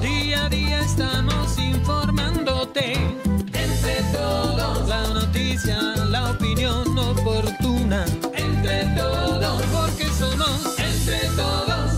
Día a día estamos informándote. Entre todos. La noticia, la opinión oportuna. Entre todos. Porque somos entre todos.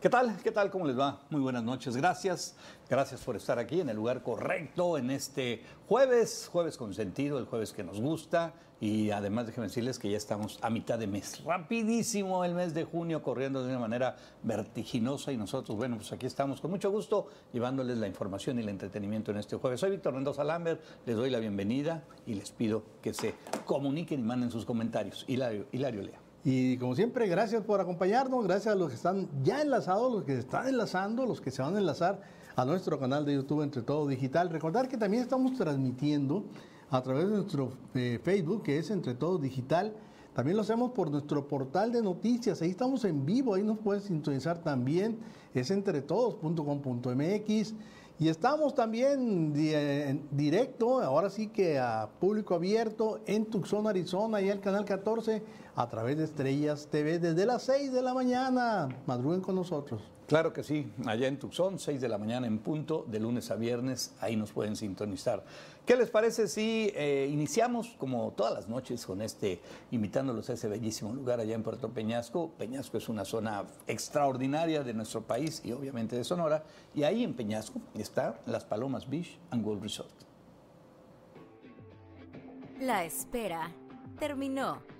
¿Qué tal? ¿Qué tal? ¿Cómo les va? Muy buenas noches. Gracias. Gracias por estar aquí en el lugar correcto en este jueves, jueves con sentido, el jueves que nos gusta. Y además déjenme decirles que ya estamos a mitad de mes. Rapidísimo el mes de junio corriendo de una manera vertiginosa y nosotros, bueno, pues aquí estamos con mucho gusto llevándoles la información y el entretenimiento en este jueves. Soy Víctor Mendoza Lambert, les doy la bienvenida y les pido que se comuniquen y manden sus comentarios. Hilario, Hilario Lea. Y como siempre, gracias por acompañarnos, gracias a los que están ya enlazados, los que están enlazando, los que se van a enlazar a nuestro canal de YouTube Entre Todo Digital. Recordar que también estamos transmitiendo a través de nuestro eh, Facebook, que es Entre Todo Digital. También lo hacemos por nuestro portal de noticias, ahí estamos en vivo, ahí nos puedes sintonizar también, es entretodos.com.mx. Y estamos también di- en directo, ahora sí que a público abierto en Tucson, Arizona, y el canal 14 a través de Estrellas TV desde las 6 de la mañana. Madruguen con nosotros. Claro que sí, allá en Tucson, 6 de la mañana en punto, de lunes a viernes, ahí nos pueden sintonizar. ¿Qué les parece si eh, iniciamos como todas las noches con este, invitándolos a ese bellísimo lugar allá en Puerto Peñasco? Peñasco es una zona extraordinaria de nuestro país y obviamente de Sonora, y ahí en Peñasco está Las Palomas Beach and Golf Resort. La espera terminó.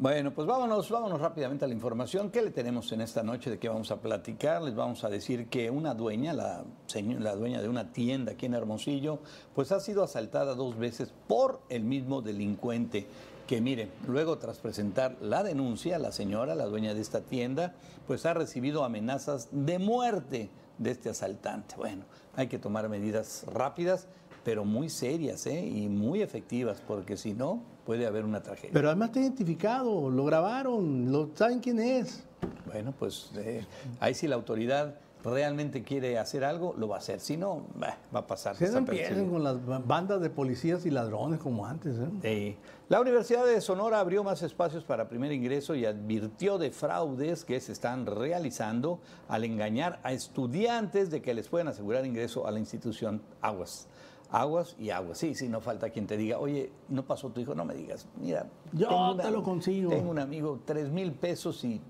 Bueno, pues vámonos, vámonos rápidamente a la información. ¿Qué le tenemos en esta noche? ¿De qué vamos a platicar? Les vamos a decir que una dueña, la, la dueña de una tienda aquí en Hermosillo, pues ha sido asaltada dos veces por el mismo delincuente. Que mire, luego tras presentar la denuncia, la señora, la dueña de esta tienda, pues ha recibido amenazas de muerte de este asaltante. Bueno, hay que tomar medidas rápidas, pero muy serias ¿eh? y muy efectivas, porque si no, puede haber una tragedia. Pero además está identificado, lo grabaron, lo saben quién es. Bueno, pues eh, ahí si la autoridad realmente quiere hacer algo, lo va a hacer. Si no, bah, va a pasar. Se empiecen con las ba- bandas de policías y ladrones como antes. ¿eh? Eh, la Universidad de Sonora abrió más espacios para primer ingreso y advirtió de fraudes que se están realizando al engañar a estudiantes de que les pueden asegurar ingreso a la institución Aguas. Aguas y aguas. Sí, sí, no falta quien te diga, oye, no pasó tu hijo, no me digas, mira. Yo te lo consigo. Tengo un amigo, tres mil pesos y,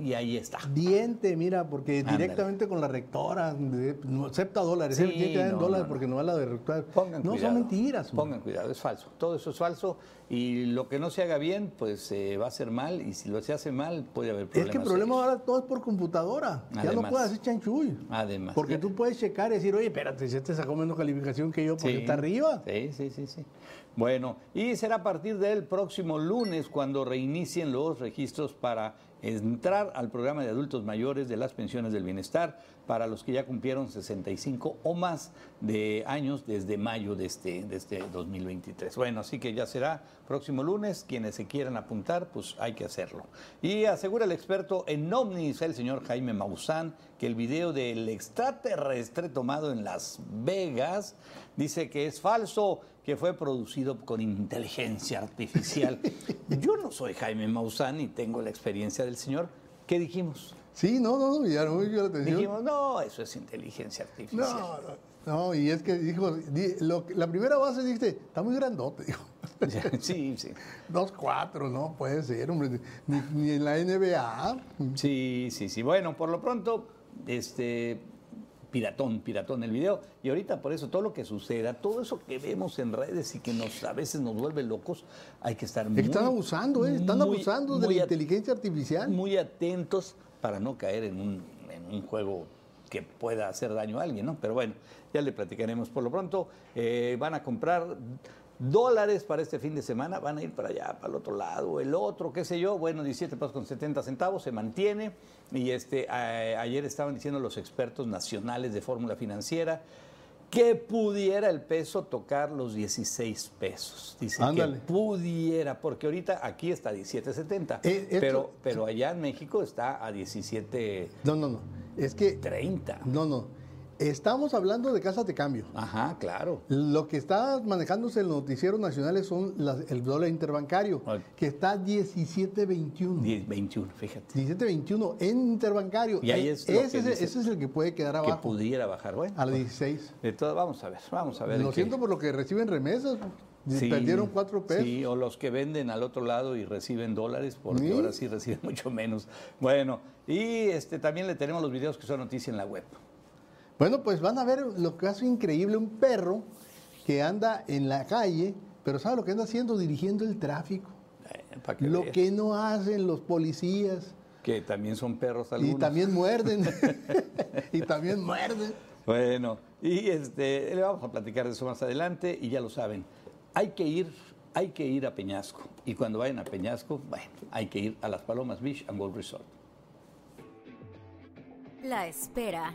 y ahí está. Diente, mira, porque Ándale. directamente con la rectora, no acepta dólares, Sí, tiene que dar en no, dólares no, no. porque no es la de rectora. Pongan no, cuidado. son mentiras. hombre. Pongan cuidado, es falso. Todo eso es falso y lo que no se haga bien, pues eh, va a ser mal y si lo se hace mal, puede haber Es problemas. que el problema serios. ahora todo es por computadora. ya no puedes hacer chanchuy. Además. Porque Ya. tú puedes checar y decir, oye, espérate, si este sacó menos calificación que yo porque Sí. está arriba. Sí, sí, sí, sí. Bueno, y será a partir del próximo lunes cuando reinicien los registros para entrar al programa de adultos mayores de las pensiones del bienestar para los que ya cumplieron 65 o más de años desde mayo de este, de este 2023. Bueno, así que ya será próximo lunes. Quienes se quieran apuntar, pues hay que hacerlo. Y asegura el experto en ovnis, el señor Jaime Maussan, que el video del extraterrestre tomado en Las Vegas dice que es falso, que fue producido con inteligencia artificial. Yo no soy Jaime Maussan y tengo la experiencia del señor. ¿Qué dijimos? Sí, no, no, no, ya no me dio la atención. Dijimos, no, eso es inteligencia artificial. No, no, no, y es que dijo, di- lo- la primera base dijiste, está muy grandote, dijo. Sí, sí. Dos, cuatro, no puede ser, hombre, ni, ni en la NBA. Sí, sí, sí. Bueno, por lo pronto, este piratón, piratón el video. Y ahorita por eso todo lo que suceda, todo eso que vemos en redes y que nos a veces nos vuelve locos, hay que estar muy Están abusando, ¿eh? Están muy- abusando de la inteligencia artificial. Muy atentos para no caer en un, en un juego que pueda hacer daño a alguien, ¿no? Pero bueno, ya le platicaremos. Por lo pronto, eh, van a comprar dólares para este fin de semana, van a ir para allá, para el otro lado, el otro, qué sé yo, bueno, 17 pesos con 70 centavos, se mantiene. Y este, a- ayer estaban diciendo los expertos nacionales de fórmula financiera que pudiera el peso tocar los 16 pesos. Dice Ándale. que pudiera, porque ahorita aquí está a 17.70, Eh, pero, pero allá en México está a 17.30. No, no, no. Es que, no, no. Estamos hablando de casas de cambio. Ajá, claro. Lo que está manejándose en los noticieros nacionales son las- el dólar interbancario, que está 17.21. 10, 21, fíjate. 17.21 en interbancario. Y ahí es lo ese, que es, dice. ese es el que puede quedar Que abajo, pudiera bajar. Bueno, a las pues, 16. de todo, vamos a ver, vamos a ver. Lo qué- siento por lo que reciben remesas. Sí, Perdieron 4 pesos. Sí, o los que venden al otro lado y reciben dólares, porque Sí. ahora sí reciben mucho menos. Bueno, y este también le tenemos los videos que son noticia en la web. Bueno, pues van a ver lo que hace increíble un perro que anda en la calle, pero ¿sabe lo que anda haciendo? Dirigiendo el tráfico. Eh, que Lo veas. que no hacen los policías. Que también son perros Y algunos. también muerden. y también muerden. Bueno, y este, le vamos a platicar de eso más adelante y ya lo saben. Hay que ir, hay que ir a Peñasco. Y cuando vayan a Peñasco, bueno, hay que ir a las Palomas Beach and Golf Resort. La espera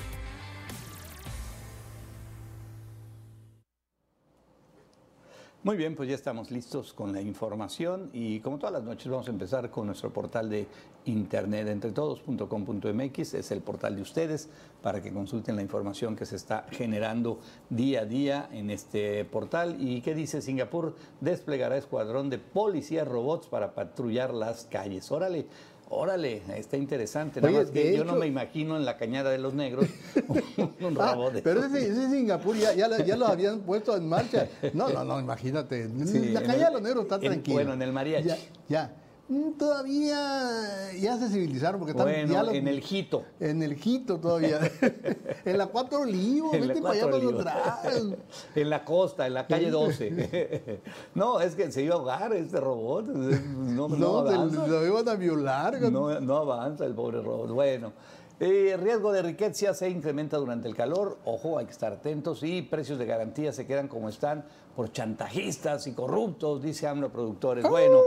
Muy bien, pues ya estamos listos con la información y como todas las noches vamos a empezar con nuestro portal de internet entretodos.com.mx, es el portal de ustedes para que consulten la información que se está generando día a día en este portal. ¿Y qué dice Singapur? Desplegará escuadrón de policías robots para patrullar las calles. Órale. Órale, está interesante. Nada Oye, más que yo no me imagino en la cañada de los negros un Ah, robot de pero ese, ese Singapur ya, ya, ya lo habían puesto en marcha. No, no, no, imagínate. Sí, la el- de los negros está en- tranquila. bueno, en el mariachi. Ya, ya. Mm, Todavía ya se civilizaron porque están Bueno, ya los- en el Jito. En el Jito todavía. en la Cuatro Olivos, vete para allá para atrás. en la costa, en la calle 12. no, es que se iba a ahogar este robot. No, no, No, se- lo iban a violar. No, no avanza el pobre robot. Bueno, eh, riesgo de riqueza se incrementa durante el calor. Ojo, hay que estar atentos. Y precios de garantía se quedan como están por chantajistas y corruptos, dice AMLO Productores. Bueno.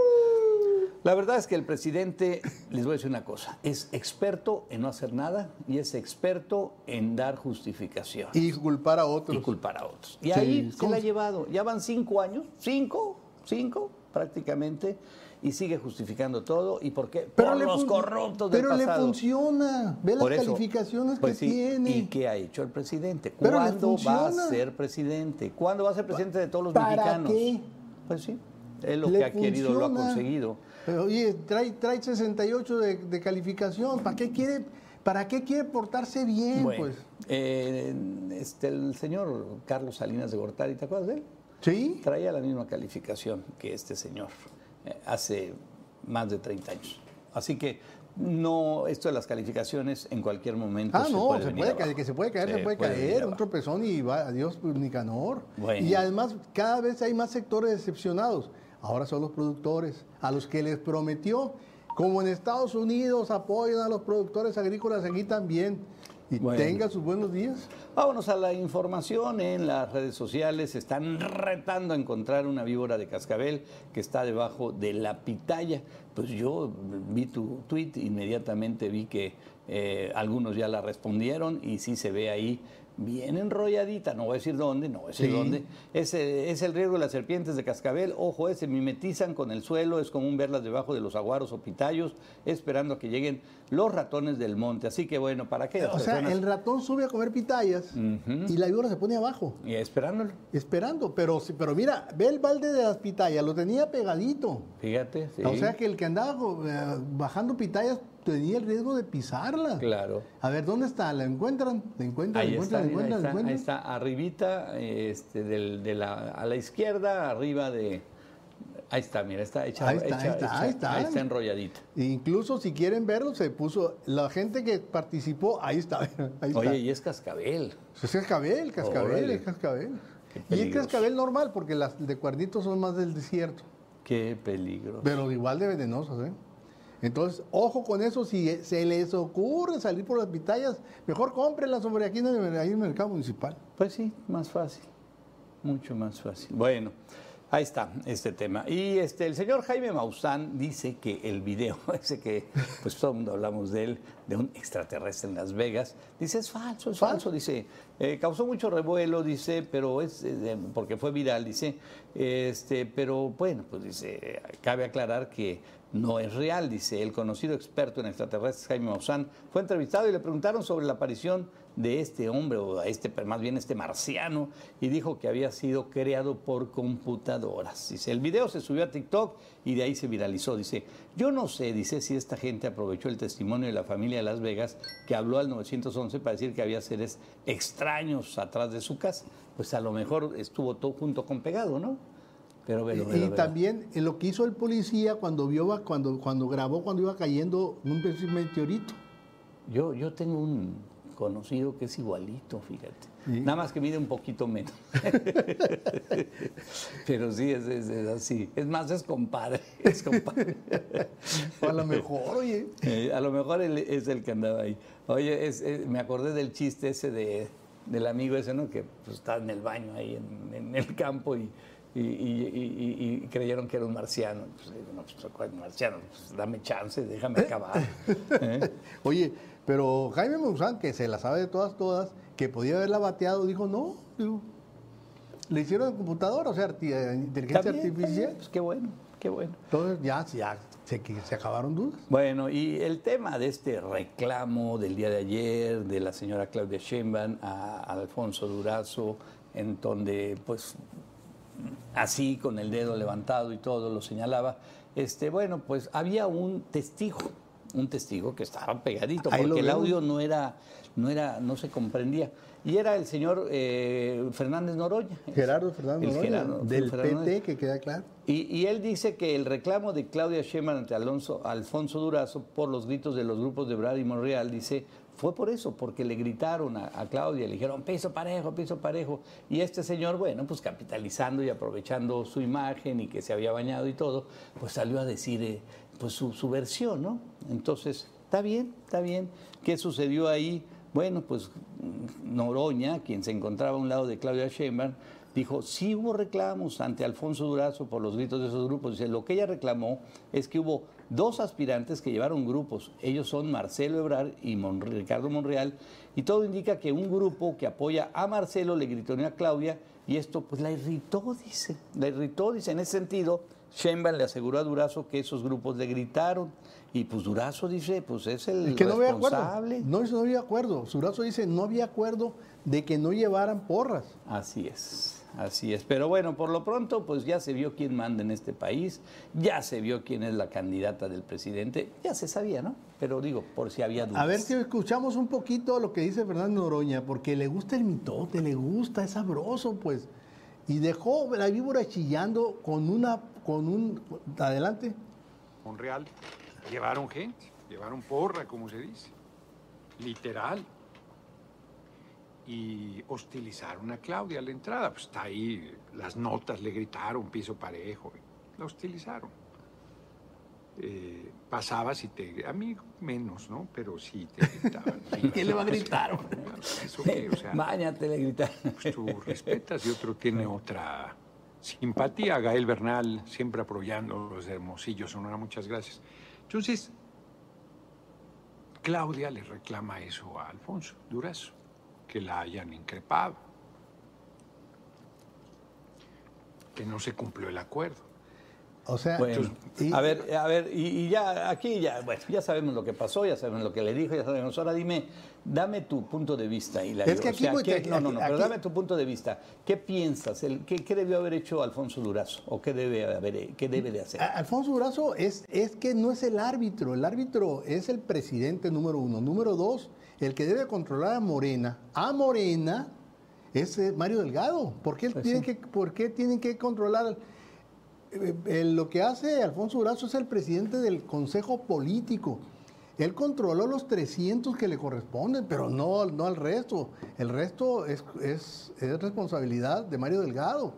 La verdad es que el presidente, les voy a decir una cosa, es experto en no hacer nada y es experto en dar justificación Y culpar a otros. y culpar a otros. Y Sí, ahí se ¿cómo la ha llevado. Ya van cinco años, cinco, cinco prácticamente, y sigue justificando todo. ¿Y por qué? por le los corruptos del Pero le funciona. Ve las eso, calificaciones pues que sí, tiene. ¿Y qué ha hecho el presidente? Pero ¿Cuándo va a ser presidente? ¿Cuándo va a ser presidente de todos los ¿Para mexicanos? qué? Pues sí, es lo Le que ha querido, lo ha conseguido. Pero, oye, trae, trae 68 de, de calificación. ¿Para qué quiere, para qué quiere portarse bien? Bueno, pues? eh, este, el señor Carlos Salinas de Gortari, ¿te acuerdas de él? Sí. Traía la misma calificación que este señor eh, hace más de 30 años. Así que no, esto de las calificaciones en cualquier momento Ah, se no, puede se puede caer, que se puede caer, se, puede caer, un tropezón y va, adiós, pues, Nicanor. Bueno. Y además, cada vez hay más sectores decepcionados. Ahora son los productores, a los que les prometió, como en Estados Unidos apoyan a los productores agrícolas, aquí también. Y Bueno. tenga sus buenos días. Vámonos a la información. En las redes sociales están retando a encontrar una víbora de cascabel que está debajo de la pitaya. Pues yo vi tu tweet, inmediatamente vi que eh, algunos ya la respondieron y sí se ve ahí bien enrolladita, no voy a decir dónde, no voy a decir Sí. dónde. Ese es el riesgo de las serpientes de cascabel. Ojo, eh, se mimetizan con el suelo, es común verlas debajo de los aguaros o pitayos, esperando a que lleguen los ratones del monte. Así que bueno, ¿para qué? O sea, el ratón sube a comer pitayas y la víbora se pone abajo, Y esperándolo. esperando. Pero, pero mira, ve el balde de las pitayas, lo tenía pegadito. Fíjate, sí. O sea que el que andaba eh, bajando pitayas tenía el riesgo de pisarla. Claro. A ver, ¿dónde está? ¿La encuentran? ¿La encuentran? Ahí ¿La está, encuentran? ¿La mira, ahí está, ahí encuentran? está, arribita, este, del- de la, a la izquierda, arriba de... Ahí está, mira, está hecha, Ahí está, hecha- ahí está, hecha- ahí está. ahí está enrolladita. Incluso si quieren verlo, se puso, la gente que participó, ahí está, ahí está. Oye, y es cascabel. Es cascabel, cascabel, Órale. es cascabel. Y es cascabel normal, porque las de cuernitos son más del desierto. Qué peligro. Pero igual de venenosos, ¿eh? Entonces, ojo con eso, si se les ocurre salir por las pitayas, mejor cómprenlas, hombre, aquí en el, ahí en el mercado municipal. Pues sí, más fácil, mucho más fácil. Bueno, ahí está este tema. Y este, el señor Jaime Maussan dice que el video, ese que pues todo el mundo hablamos de él, de un extraterrestre en Las Vegas, dice es falso, es falso, dice, eh, causó mucho revuelo, dice, pero es, eh, porque fue viral, dice, este, pero bueno, pues dice, cabe aclarar que no es real, dice el conocido experto en extraterrestres Jaime Maussan. Fue entrevistado y le preguntaron sobre la aparición de este hombre, o este, más bien este marciano, y dijo que había sido creado por computadoras. Dice, el video se subió a TikTok y de ahí se viralizó. Dice, yo no sé, dice, si esta gente aprovechó el testimonio de la familia de Las Vegas que habló al 911 para decir que había seres extraños atrás de su casa. Pues a lo mejor estuvo todo junto con pegado, ¿no? Pero, y también en lo que hizo el policía cuando vio cuando cuando grabó cuando iba cayendo un meteorito. Yo yo tengo un conocido que es igualito, fíjate. Nada más que mide un poquito menos. Pero sí, es, así. Es más, es compadre. Es compadre. a lo mejor, oye. Eh, a lo mejor es el que andaba ahí. Oye, me acordé del chiste ese de, del amigo ese, ¿no? Que pues, está en el baño ahí en, en el campo y y, creyeron que era un marciano. Pues, no, pues, ¿cuál marciano? Pues, dame chance, déjame acabar. ¿eh? Oye, pero Jaime Maussan, que se la sabe de todas, todas, que podía haberla bateado, dijo, no, le hicieron en computadora, o sea, inteligencia artificial. pues qué bueno, qué bueno. Entonces ya, ya se, se acabaron dudas. Bueno, y el tema de este reclamo del día de ayer de la señora Claudia Sheinbaum a Alfonso Durazo, en donde pues así con el dedo levantado y todo lo señalaba, este, bueno, pues había un testigo, un testigo que estaba pegadito, porque el audio no era, no era, no se comprendía. Y era el señor eh, Fernández Noroña. Gerardo Fernández Noroña, del PT, que queda claro. Y, él dice que el reclamo de Claudia Sheinbaum ante Alonso, Alfonso Durazo por los gritos de los grupos de Brad y Monreal, dice, fue por eso, porque le gritaron a, Claudia, le dijeron piso parejo, piso parejo. Y este señor, bueno, pues capitalizando y aprovechando su imagen y que se había bañado y todo, pues salió a decir eh, pues su, versión, ¿no? Entonces, está bien, está bien. ¿Qué sucedió ahí? Bueno, pues Noroña, quien se encontraba a un lado de Claudia Sheinbaum, dijo, sí hubo reclamos ante Alfonso Durazo por los gritos de esos grupos. Dice, lo que ella reclamó es que hubo dos aspirantes que llevaron grupos. Ellos son Marcelo Ebrar y Ricardo Monreal. Y todo indica que un grupo que apoya a Marcelo le gritó a Claudia y esto pues la irritó, dice. La irritó, dice. En ese sentido, Sheinbaum le aseguró a Durazo que esos grupos le gritaron. Y pues Durazo dice, pues es el que responsable. No, no, no había acuerdo. Durazo dice, no había acuerdo de que no llevaran porras. Así es. Así es, pero bueno, por lo pronto, pues ya se vio quién manda en este país, ya se vio quién es la candidata del presidente, ya se sabía, ¿no? Pero digo, por si había dudas. A ver si escuchamos un poquito lo que dice Fernando Noroña, porque le gusta el mitote, le gusta, es sabroso, pues. Y dejó la víbora chillando con una, con un, adelante. Monreal, llevaron gente, llevaron porra, como se dice, literal y hostilizaron a Claudia a la entrada. Pues está ahí, las notas le gritaron, piso parejo, la hostilizaron. Eh, pasabas y te. A mí menos, ¿no? Pero sí te gritaban. ¿Qué le va a gritar? Sea, le gritaron. Pues tú respetas y otro tiene otra simpatía. Gael Bernal, siempre apoyando los hermosillos, Sonora, muchas gracias. Entonces, Claudia le reclama eso a Alfonso Durazo que la hayan increpado, que no se cumplió el acuerdo. O sea, a ver, a ver, y, ya aquí ya, bueno, ya sabemos lo que pasó, ya sabemos lo que le dijo, ya sabemos. Ahora dime, dame tu punto de vista, y Es que aquí, no, no, no, pero dame tu punto de vista. ¿Qué piensas? El, qué, debió haber hecho Alfonso Durazo? ¿O qué debe, haber, qué debe de hacer? Alfonso Durazo es, es que no es el árbitro, el árbitro es el presidente número uno. Número dos, el que debe controlar a Morena, a Morena, es eh, Mario Delgado. ¿Por qué, pues que, ¿por qué tienen que controlar? Eh, lo que hace Alfonso Durazo es el presidente del Consejo Político. Él controló los 300 que le corresponden, pero no, no al resto. El resto es, es, es responsabilidad de Mario Delgado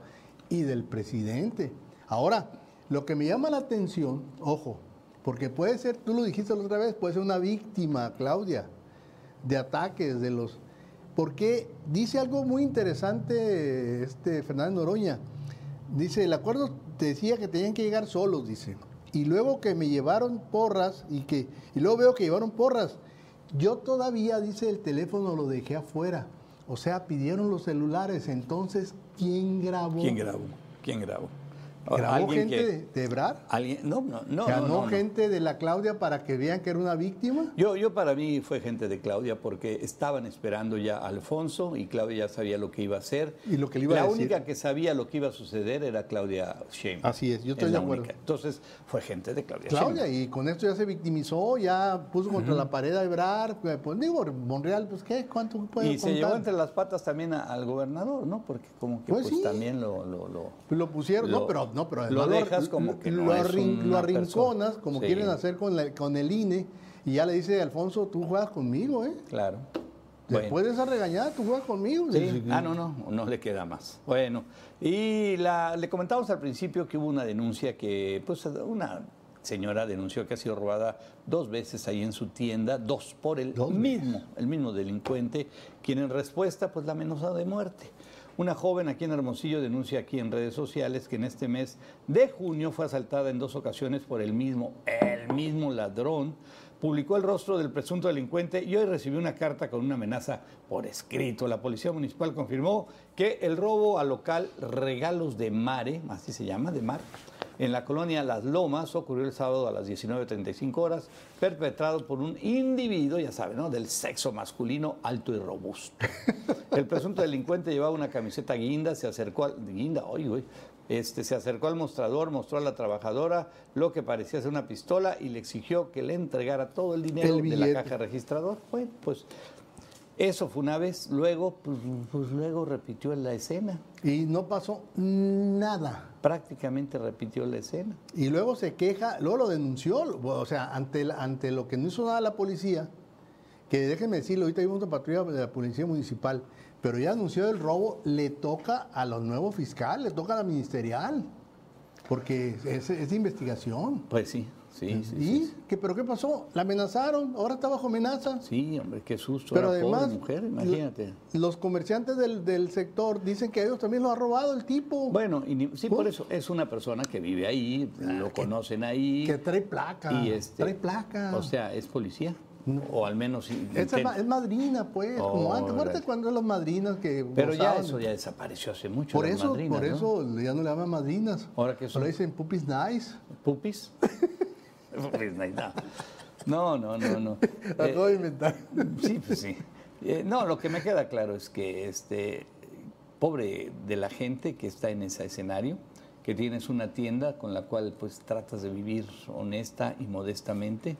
y del presidente. Ahora, Lo que me llama la atención, ojo, porque puede ser, tú lo dijiste la otra vez, puede ser una víctima, Claudia, de ataques de los... Porque dice algo muy interesante este Fernando Noroña. Dice, el acuerdo decía que tenían que llegar solos, dice. Y luego que me llevaron porras y que y luego veo que llevaron porras. Yo todavía, dice, el teléfono lo dejé afuera. O sea, pidieron los celulares. Entonces, ¿quién grabó? ¿Quién grabó? ¿Quién grabó? ¿Grabó Alguien gente que- de, de Ebrar? ¿Alguien? No, no, no. ¿Ganó no, no, gente de la Claudia para que vean que era una víctima? Yo, yo para mí fue gente de Claudia porque estaban esperando ya a Alfonso y Claudia ya sabía lo que iba a hacer. Y lo que le iba a la decir. única que sabía lo que iba a suceder era Claudia Sheinbaum. Así es, yo estoy Es de la acuerdo. única. Entonces fue gente de Claudia. Claudia, Sheinbaum. y con esto ya se victimizó, ya puso contra la pared a Ebrar. Pues digo, Monreal, pues qué, ¿cuánto puede Y se llevó contar? entre las patas también a- al gobernador, ¿no? Porque como que Pues pues, sí. también lo, lo, lo- Pues Lo pusieron, no, pero no, pero lo dejas como que no lo, arrin- arrinconas, persona. como Sí. quieren hacer con, la- con el INE, y ya le dice Alfonso, tú juegas conmigo, ¿eh? Claro. Después Bueno. de esa regañada, tú juegas conmigo. Sí. Ah, no, no, no le queda más. Bueno, y la, le comentamos al principio que hubo una denuncia que, pues, una señora denunció que ha sido robada dos veces ahí en su tienda, dos por el mismo, el mismo delincuente, quien en respuesta, pues, la amenazó de muerte. Una joven aquí en Hermosillo denuncia aquí en redes sociales que en este mes de junio fue asaltada en dos ocasiones por el mismo, el mismo ladrón. Publicó el rostro del presunto delincuente y hoy recibió una carta con una amenaza por escrito. La policía municipal confirmó que el robo al local Regalos de Mare, así se llama, de mar, en la colonia Las Lomas ocurrió el sábado a las 19.35 horas, perpetrado por un individuo, ya saben, ¿no? del sexo masculino alto y robusto. El presunto delincuente llevaba una camiseta guinda, se acercó al guinda, oye, güey, este, se acercó al mostrador, mostró a la trabajadora lo que parecía ser una pistola y le exigió que le entregara todo el dinero El de la caja registrador. Bueno, pues eso fue una vez, luego, pues, pues luego repitió la escena, Y no pasó nada. Prácticamente repitió la escena. Y luego se queja, luego lo denunció, o sea, ante, ante lo que no hizo nada la policía, que déjenme decirlo, ahorita hay una patrulla de la policía municipal, pero ya anunció el robo, le toca a los nuevos fiscales, le toca a la ministerial, porque es, es investigación. Pues sí, sí, sí. ¿Y sí, ¿Qué, pero qué pasó? La amenazaron, ahora está bajo amenaza. Sí, hombre, qué susto. Pero era pobre además, mujer, imagínate. lo- los comerciantes del, del sector dicen que a ellos también lo ha robado el tipo. Bueno, y sí, ¿Cómo? por eso es una persona que vive ahí, lo conocen ahí. que trae placa. y este, trae placa. O sea, es policía. No. O al menos. Esa es, madrina, pues, como antes. Cuando las madrinas que. Pero ya eso ya desapareció hace mucho. Por eso, madrinas, por ¿no? eso ya no le llaman madrinas. Ahora que son- Ahora dicen pupis nice. ¿Pupis? Pupis, no, no, no, no. no. Acabo Eh, de inventar. Sí, pues sí. Eh, no, lo que me queda claro es que este pobre de la gente que está en ese escenario, que tienes una tienda con la cual pues tratas de vivir honesta y modestamente,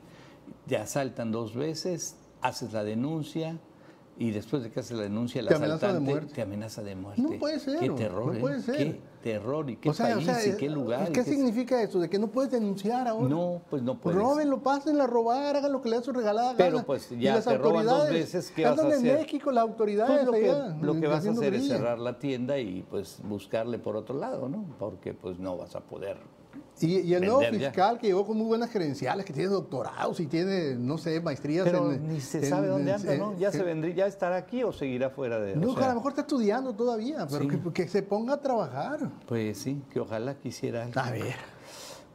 te asaltan dos veces, haces la denuncia y después de que haces la denuncia el Te amenaza de asaltante muerte. te amenaza de muerte. No puede ser, Qué no terror, ¿eh? puede ser. Qué terror y qué o sea, país o sea, y qué lugar. ¿Qué qué- significa eso? De que no puedes denunciar ahora. No, pues no puedes. Róbenlo, pásenlo a robar, hagan lo que le da su regalada Pero, gana. pues, Y ya las te roban dos autoridades, veces, ¿qué vas a hacer? en México las autoridades Pues lo que, lo que vas a hacer es grilla. cerrar la tienda y pues buscarle por otro lado, ¿no? Porque pues no vas a poder. Y, y el nuevo vender ya. fiscal que llegó con muy buenas credenciales, que tiene doctorados y tiene, no sé, maestrías Pero en... ni se en- sabe dónde en- anda, ¿no? Ya se en- vendría, ya estará aquí o seguirá fuera de. No, sea, a lo mejor está estudiando todavía, pero Sí. que, que se ponga a trabajar. Pues sí, que ojalá quisiera. algo. A ver.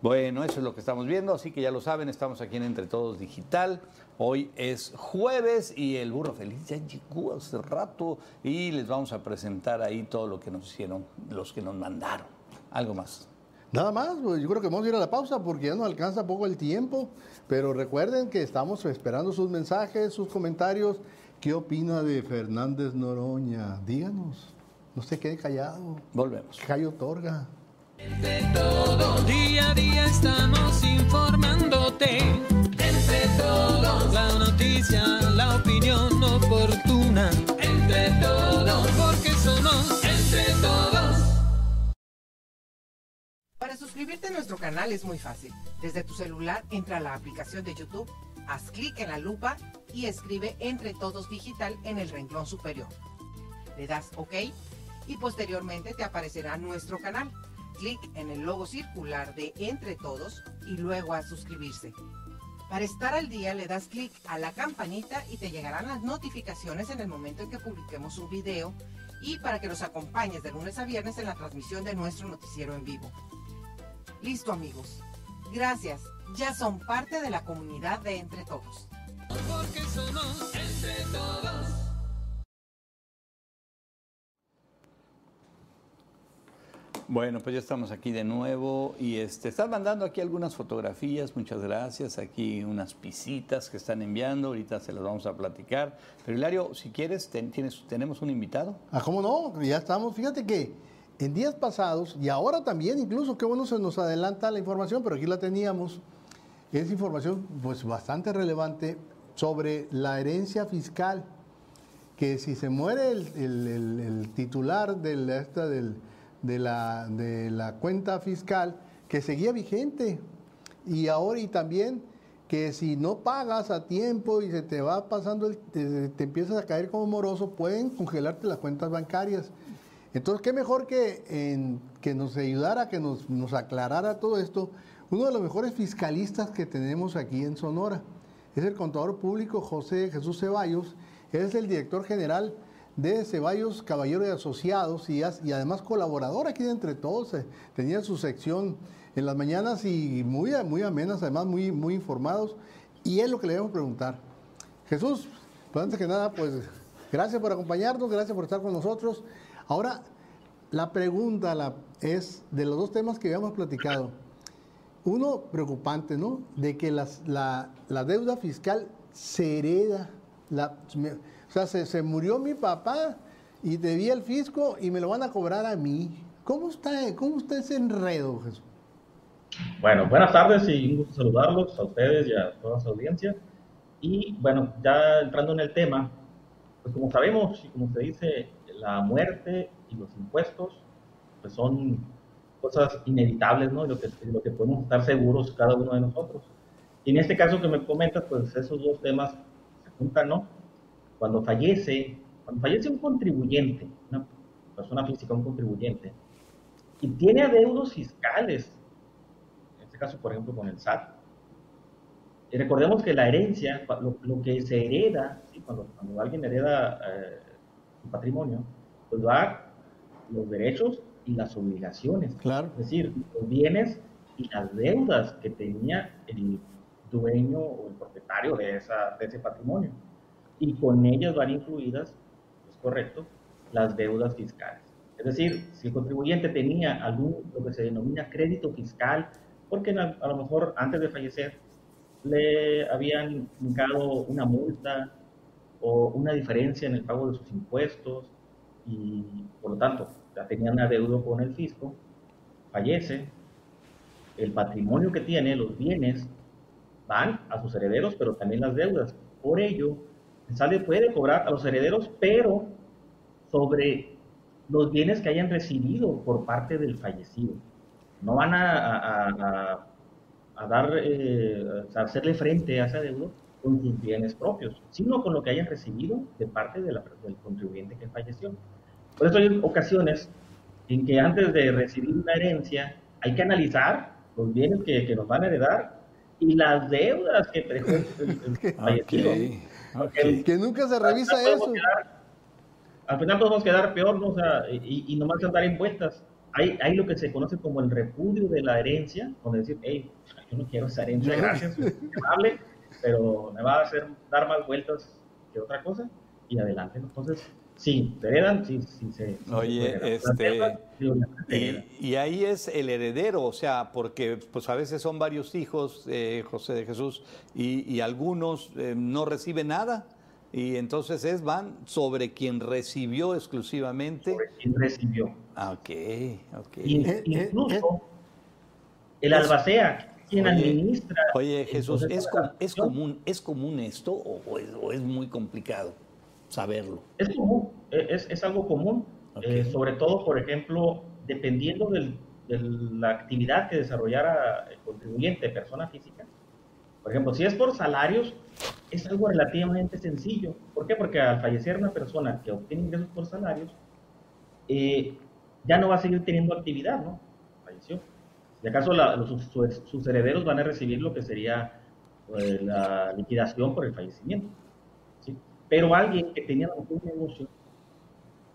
Bueno, eso es lo que estamos viendo, así que ya lo saben, estamos aquí en Entre Todos Digital. Hoy es jueves y el burro feliz ya llegó hace rato y les vamos a presentar ahí todo lo que nos hicieron, los que nos mandaron. Algo más. Nada más, pues, yo creo que vamos a ir a la pausa porque ya nos alcanza poco el tiempo, pero recuerden que estamos esperando sus mensajes, sus comentarios. ¿Qué opina de Fernández Noroña? Díganos, no se quede callado. Volvemos. Cayo Torga. Entre todos, día a día estamos informándote. Entre todos, la noticia, la opinión oportuna. Entre todos, suscribirte a nuestro canal es muy fácil. Desde tu celular entra a la aplicación de YouTube, haz clic en la lupa y escribe Entre Todos Digital en el renglón superior. Le das OK y posteriormente te aparecerá nuestro canal. clic en el logo circular de Entre Todos y luego a suscribirse. Para estar al día le das clic a la campanita y te llegarán las notificaciones en el momento en que publiquemos un video y para que nos acompañes de lunes a viernes en la transmisión de nuestro noticiero en vivo. Listo amigos. Gracias. Ya son parte de la comunidad de Entre Todos. Porque somos entre todos. Bueno, pues ya estamos aquí de nuevo y este, están mandando aquí algunas fotografías, muchas gracias, aquí unas pisitas que están enviando, ahorita se las vamos a platicar. Pero Hilario, si quieres, ten- tienes, tenemos un invitado. Ah, ¿cómo no? Ya estamos. Fíjate que en días pasados, y ahora también, incluso, qué bueno se nos adelanta la información, pero aquí la teníamos, es información pues bastante relevante sobre la herencia fiscal, que si se muere el, titular de la, esta de, la, cuenta fiscal, que seguía vigente, y ahora y también que si no pagas a tiempo y se te va pasando, te empiezas a caer como moroso, pueden congelarte las cuentas bancarias. Entonces, qué mejor que, que nos ayudara, que nos, aclarara todo esto, uno de los mejores fiscalistas que tenemos aquí en Sonora. Es el contador público José Jesús Ceballos, es el director general de Ceballos Caballero y Asociados y, además colaborador aquí de Entre Todos. eh, Tenía su sección en las mañanas y muy, muy amenas, además muy, muy informados. Y es lo que le debemos preguntar. Jesús, pues antes que nada, pues gracias por acompañarnos, gracias por estar con nosotros. Ahora, la pregunta es de los dos temas que habíamos platicado. Uno preocupante, ¿no? De que la, deuda fiscal se hereda. O sea, se, se murió mi papá y debía el fisco y me lo van a cobrar a mí. ¿Cómo está, cómo está ese enredo, Jesús? Bueno, buenas tardes y un gusto saludarlos a ustedes y a toda su audiencia. Y bueno, ya entrando en el tema, pues como sabemos y como se dice, la muerte y los impuestos pues son cosas inevitables, ¿no? Y lo que, lo que podemos estar seguros cada uno de nosotros. Y en este caso que me comentas, pues esos dos temas se juntan, ¿no? Cuando fallece, cuando fallece un contribuyente, una persona física, un contribuyente, y tiene adeudos fiscales, en este caso, por ejemplo, con el SAT. Y recordemos que la herencia, lo, lo que se hereda, ¿sí? cuando, cuando alguien hereda eh, un patrimonio, pues va los derechos y las obligaciones. Claro. Es decir, los bienes y las deudas que tenía el dueño o el propietario de, esa, de ese patrimonio. Y con ellas van incluidas, es correcto, las deudas fiscales. Es decir, si el contribuyente tenía algún, lo que se denomina crédito fiscal, porque a, a lo mejor antes de fallecer le habían indicado una multa o una diferencia en el pago de sus impuestos y por lo tanto ya tenían adeudo con el fisco, fallece, el patrimonio que tiene, los bienes, van a sus herederos, pero también las deudas. Por ello, sale puede cobrar a los herederos, pero sobre los bienes que hayan recibido por parte del fallecido. No van a, a- a- a dar, eh, hacerle frente a ese adeudo con sus bienes propios, sino con lo que hayan recibido de parte de la- del contribuyente que falleció. Por eso hay ocasiones en que antes de recibir una herencia hay que analizar los bienes que, que nos van a heredar y las deudas que dejó el, el- fallecido. Ok, ok. El- Que nunca se revisa al eso. quedar- al final podemos quedar peor, ¿no? O sea, y, y nomás andar en vueltas. Hay, hay lo que se conoce como el repudio de la herencia, donde decir, hey, yo no quiero esa herencia, gracias, pero me va a hacer dar más vueltas que otra cosa, y adelante. Entonces, sí, se heredan, sí, sí, se. Oye, este, sí. Y, y ahí es el heredero, o sea, porque pues a veces son varios hijos, eh, José de Jesús, y, y algunos eh, no reciben nada, y entonces es van sobre quien recibió exclusivamente. sobre quién recibió. Ah, ok, ok. Y- Eh, eh, incluso el albacea, quien Oye, administra. Oye, el Jesús, ¿es, com- común, ¿es común esto o, o es, o es muy complicado saberlo? Es común, e- es, es algo común, eh, sobre todo, por ejemplo, dependiendo del- de la actividad que desarrollara el contribuyente, persona física. Por ejemplo, si es por salarios, es algo relativamente sencillo. ¿Por qué? Porque al fallecer una persona que obtiene ingresos por salarios, eh, ya no va a seguir teniendo actividad, ¿no? ¿De acaso la- los- sus, sus herederos van a recibir lo que sería pues, la liquidación por el fallecimiento? ¿sí? Pero alguien que tenía un negocio,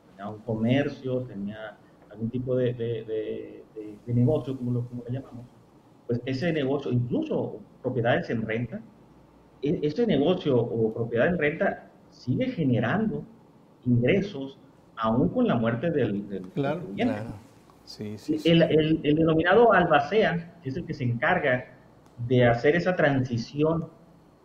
tenía un comercio, tenía algún tipo de, de- de- de- de negocio, como lo, como le llamamos, pues ese negocio, incluso propiedades en renta, e- ese negocio o propiedad en renta sigue generando ingresos aún con la muerte del, del Claro. Sí, sí, sí. El, el- el denominado albacea, es el que se encarga de hacer esa transición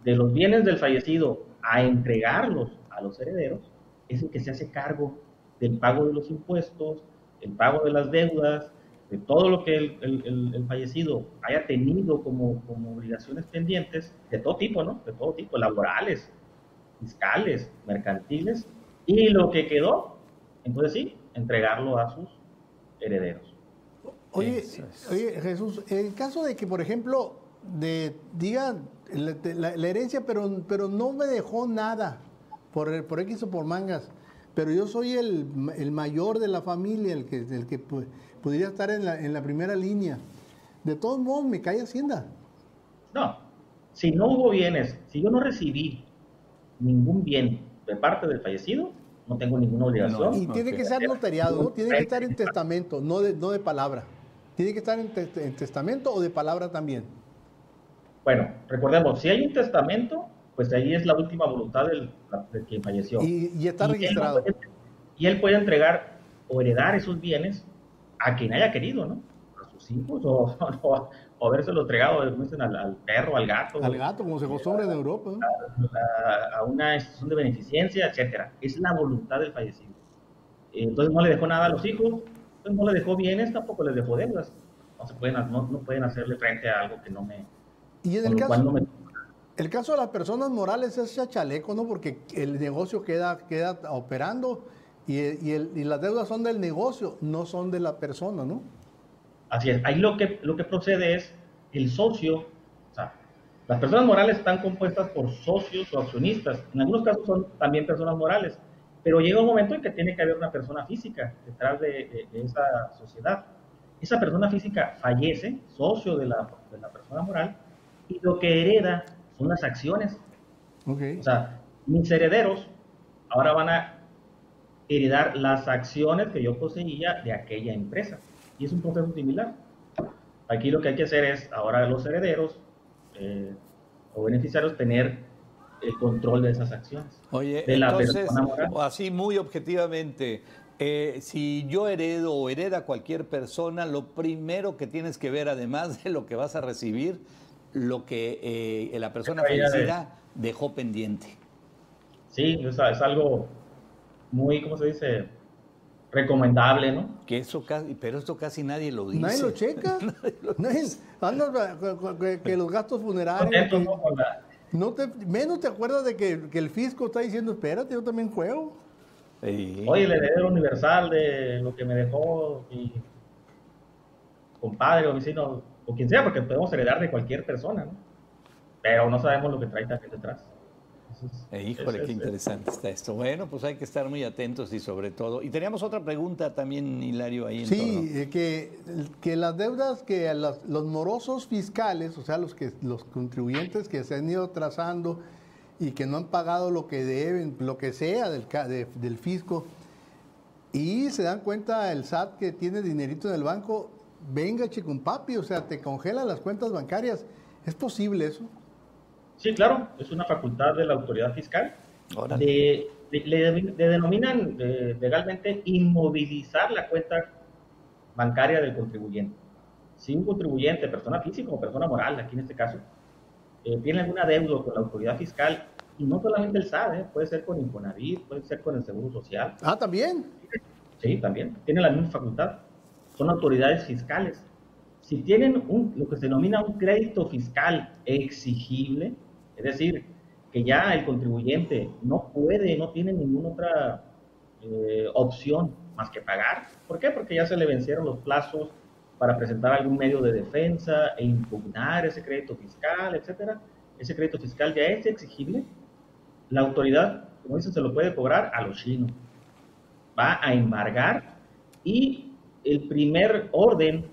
de los bienes del fallecido a entregarlos a los herederos, es el que se hace cargo del pago de los impuestos, el pago de las deudas, de todo lo que el- el- el fallecido haya tenido como, como obligaciones pendientes, de todo tipo, ¿no? De todo tipo, laborales, fiscales, mercantiles, y lo que quedó, entonces sí, entregarlo a sus herederos. Oye, oye, Jesús, en caso de que, por ejemplo, de, digan la, la- la herencia, pero, pero no me dejó nada por, por X o por mangas, pero yo soy el, el mayor de la familia, el que, el que pudiera estar en la, en la primera línea. De todos modos, me cae Hacienda. No, si no hubo bienes, si yo no recibí ningún bien de parte del fallecido, no tengo ninguna obligación. Y tiene que ser notariado, ¿no? Tiene que estar en testamento, no de, no de palabra. Tiene que estar en, tes- en testamento o de palabra también. Bueno, recordemos, si hay un testamento, pues ahí es la última voluntad del, del que falleció. Y, y está Y él registrado. puede- Y él puede entregar o heredar esos bienes a quien haya querido, ¿no? A sus hijos o, o, o habérselo entregado al, al perro, al gato. Al gato, como se acostumbra en Europa. ¿no? a, a una institución de beneficencia, etcétera. Es la voluntad del fallecido. Entonces no le dejó nada a los hijos, entonces no le dejó bienes, tampoco les dejó deudas. No, se pueden, no, no pueden hacerle frente a algo que no me... Y en el caso, no me- el caso de las personas morales es chachaleco, ¿no? Porque el negocio queda, queda operando y, y el- y las deudas son del negocio, no son de la persona, ¿no? Así es. Ahí lo que, lo que procede es el socio, o sea, las personas morales están compuestas por socios o accionistas. En algunos casos son también personas morales, pero llega un momento en que tiene que haber una persona física detrás de, de- de esa sociedad. Esa persona física fallece, socio de la, de la persona moral, y lo que hereda son las acciones. O sea, mis herederos ahora van a heredar las acciones que yo poseía de aquella empresa. Y es un proceso similar. Aquí lo que hay que hacer es, ahora los herederos eh, o beneficiarios, tener el control de esas acciones. Oye, de la entonces, así muy objetivamente, eh, si yo heredo o hereda cualquier persona, lo primero que tienes que ver, además de lo que vas a recibir, lo que eh, la persona de- fallecida dejó pendiente. Sí, es, es algo muy, ¿cómo se dice? Recomendable, ¿no? Que eso casi, pero esto casi nadie lo dice. Nadie lo checa. Nadie- anda, que, que los gastos funerarios. Que- ¿no? Te, menos te acuerdas de que, que el fisco está diciendo, espérate, yo también juego. Sí. Oye, el heredero universal de lo que me dejó mi compadre o vecino o quien sea, porque podemos heredar de cualquier persona, ¿no? Pero no sabemos lo que trae también detrás. Eh, híjole, es- qué es- interesante está esto. Bueno, pues hay que estar muy atentos y sobre todo. Y teníamos otra pregunta también, Hilario, ahí en Sí, torno. eh, que, que las deudas que las- los morosos fiscales, o sea, los que los contribuyentes que se han ido trazando y que no han pagado lo que deben, lo que sea del, de- del fisco, y se dan cuenta el SAT que tiene dinerito en el banco, venga papi, o sea, te congela las cuentas bancarias. ¿Es posible eso? Sí, claro, es una facultad de la autoridad fiscal. De, de- le, le denominan eh, legalmente inmovilizar la cuenta bancaria del contribuyente. Si un contribuyente, persona física o persona moral, aquí en este caso, eh, tiene alguna deuda con la autoridad fiscal, y no solamente el SAT, eh, puede ser con Infonavit, puede ser con el Seguro Social, Ah, también. Sí, también. Tienen la misma facultad. Son autoridades fiscales. Si tienen un, lo que se denomina un crédito fiscal exigible, es decir, que ya el contribuyente no puede, no tiene ninguna otra eh, opción más que pagar. ¿Por qué? Porque ya se le vencieron los plazos para presentar algún medio de defensa e impugnar ese crédito fiscal, etcétera. Ese crédito fiscal ya es exigible. La autoridad, como dicen, se lo puede cobrar a los chinos va a embargar y el primer orden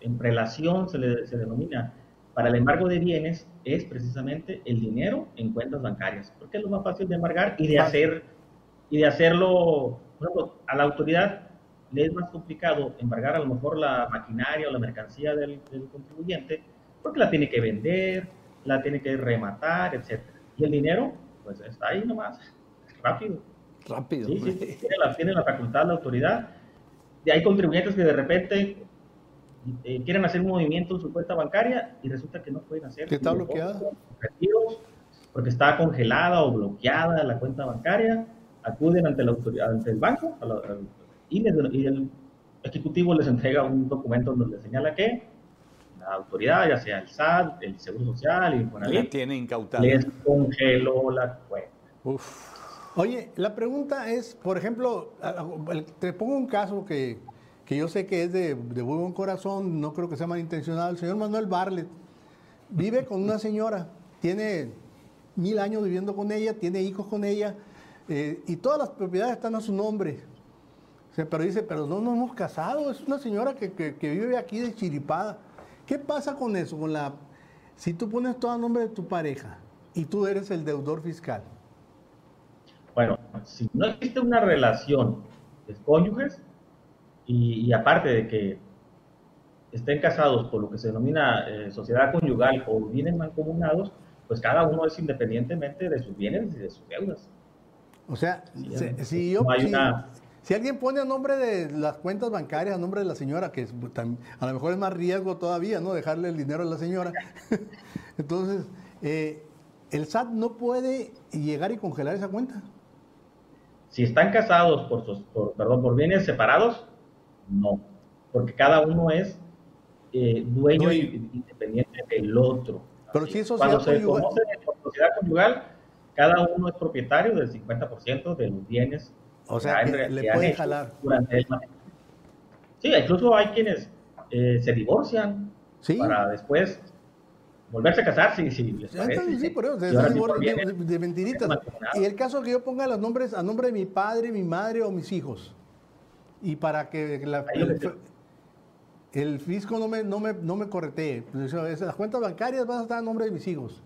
en prelación se le se denomina para el embargo de bienes es precisamente el dinero en cuentas bancarias, porque es lo más fácil de embargar y de hacer y de hacerlo, por ejemplo, a la autoridad le es más complicado embargar a lo mejor la maquinaria o la mercancía del, del contribuyente, porque la tiene que vender, la tiene que rematar, etcétera. Y el dinero, pues está ahí nomás, rápido. Rápido. Sí, sí, sí, tiene la, tiene la facultad la autoridad. Y hay contribuyentes que de repente eh, quieren hacer un movimiento en su cuenta bancaria y resulta que no pueden hacer. Que está bloqueada. Porque está congelada o bloqueada la cuenta bancaria, acuden ante la autoridad, ante el banco a la- al- y, les- y el ejecutivo les entrega un documento donde les señala que la autoridad, ya sea el SAT, el Seguro Social y el Infonavit, tiene incautada. les congeló la cuenta. Uf. Oye, la pregunta es, por ejemplo, a- a- te pongo un caso que, que yo sé que es de, de muy buen corazón, no creo que sea malintencionado. El señor Manuel Barlet vive con una señora, tiene mil años viviendo con ella, tiene hijos con ella, eh, y todas las propiedades están a su nombre. Pero dice, pero no nos hemos casado, es una señora que, que- que vive aquí de chiripada. ¿Qué pasa con eso? Con la, si tú pones todo a nombre de tu pareja y tú eres el deudor fiscal. Bueno, si no existe una relación de cónyuges y, y aparte de que estén casados por lo que se denomina eh, sociedad conyugal o bienes mancomunados, pues cada uno es independientemente de sus bienes y de sus deudas. O sea, Sí, si, yo, no hay si, una- si alguien pone a nombre de las cuentas bancarias, a nombre de la señora, que es a lo mejor es más riesgo todavía, ¿no? Dejarle el dinero a la señora. Entonces, eh, el SAT no puede llegar y congelar esa cuenta. Si están casados por, sus- por, perdón, por bienes separados, no, porque cada uno es eh, dueño y- independiente del otro. Pero si es Cuando se conyugal. conoce por sociedad conyugal, cada uno es propietario del 50% de los bienes. O sea, que le puede jalar. Durante el matrimonio. Sí, incluso hay quienes eh, se divorcian Sí. para después volverse a casar si, si les parece. está, sí, por eso, de, de- de- de- de mentiritas. Y el caso que yo ponga los nombres a nombre de mi padre, mi madre o mis hijos. Y para que la- el, fisco no me, no me, no me corretee. Pues, Las cuentas bancarias van a estar a nombre de mis hijos.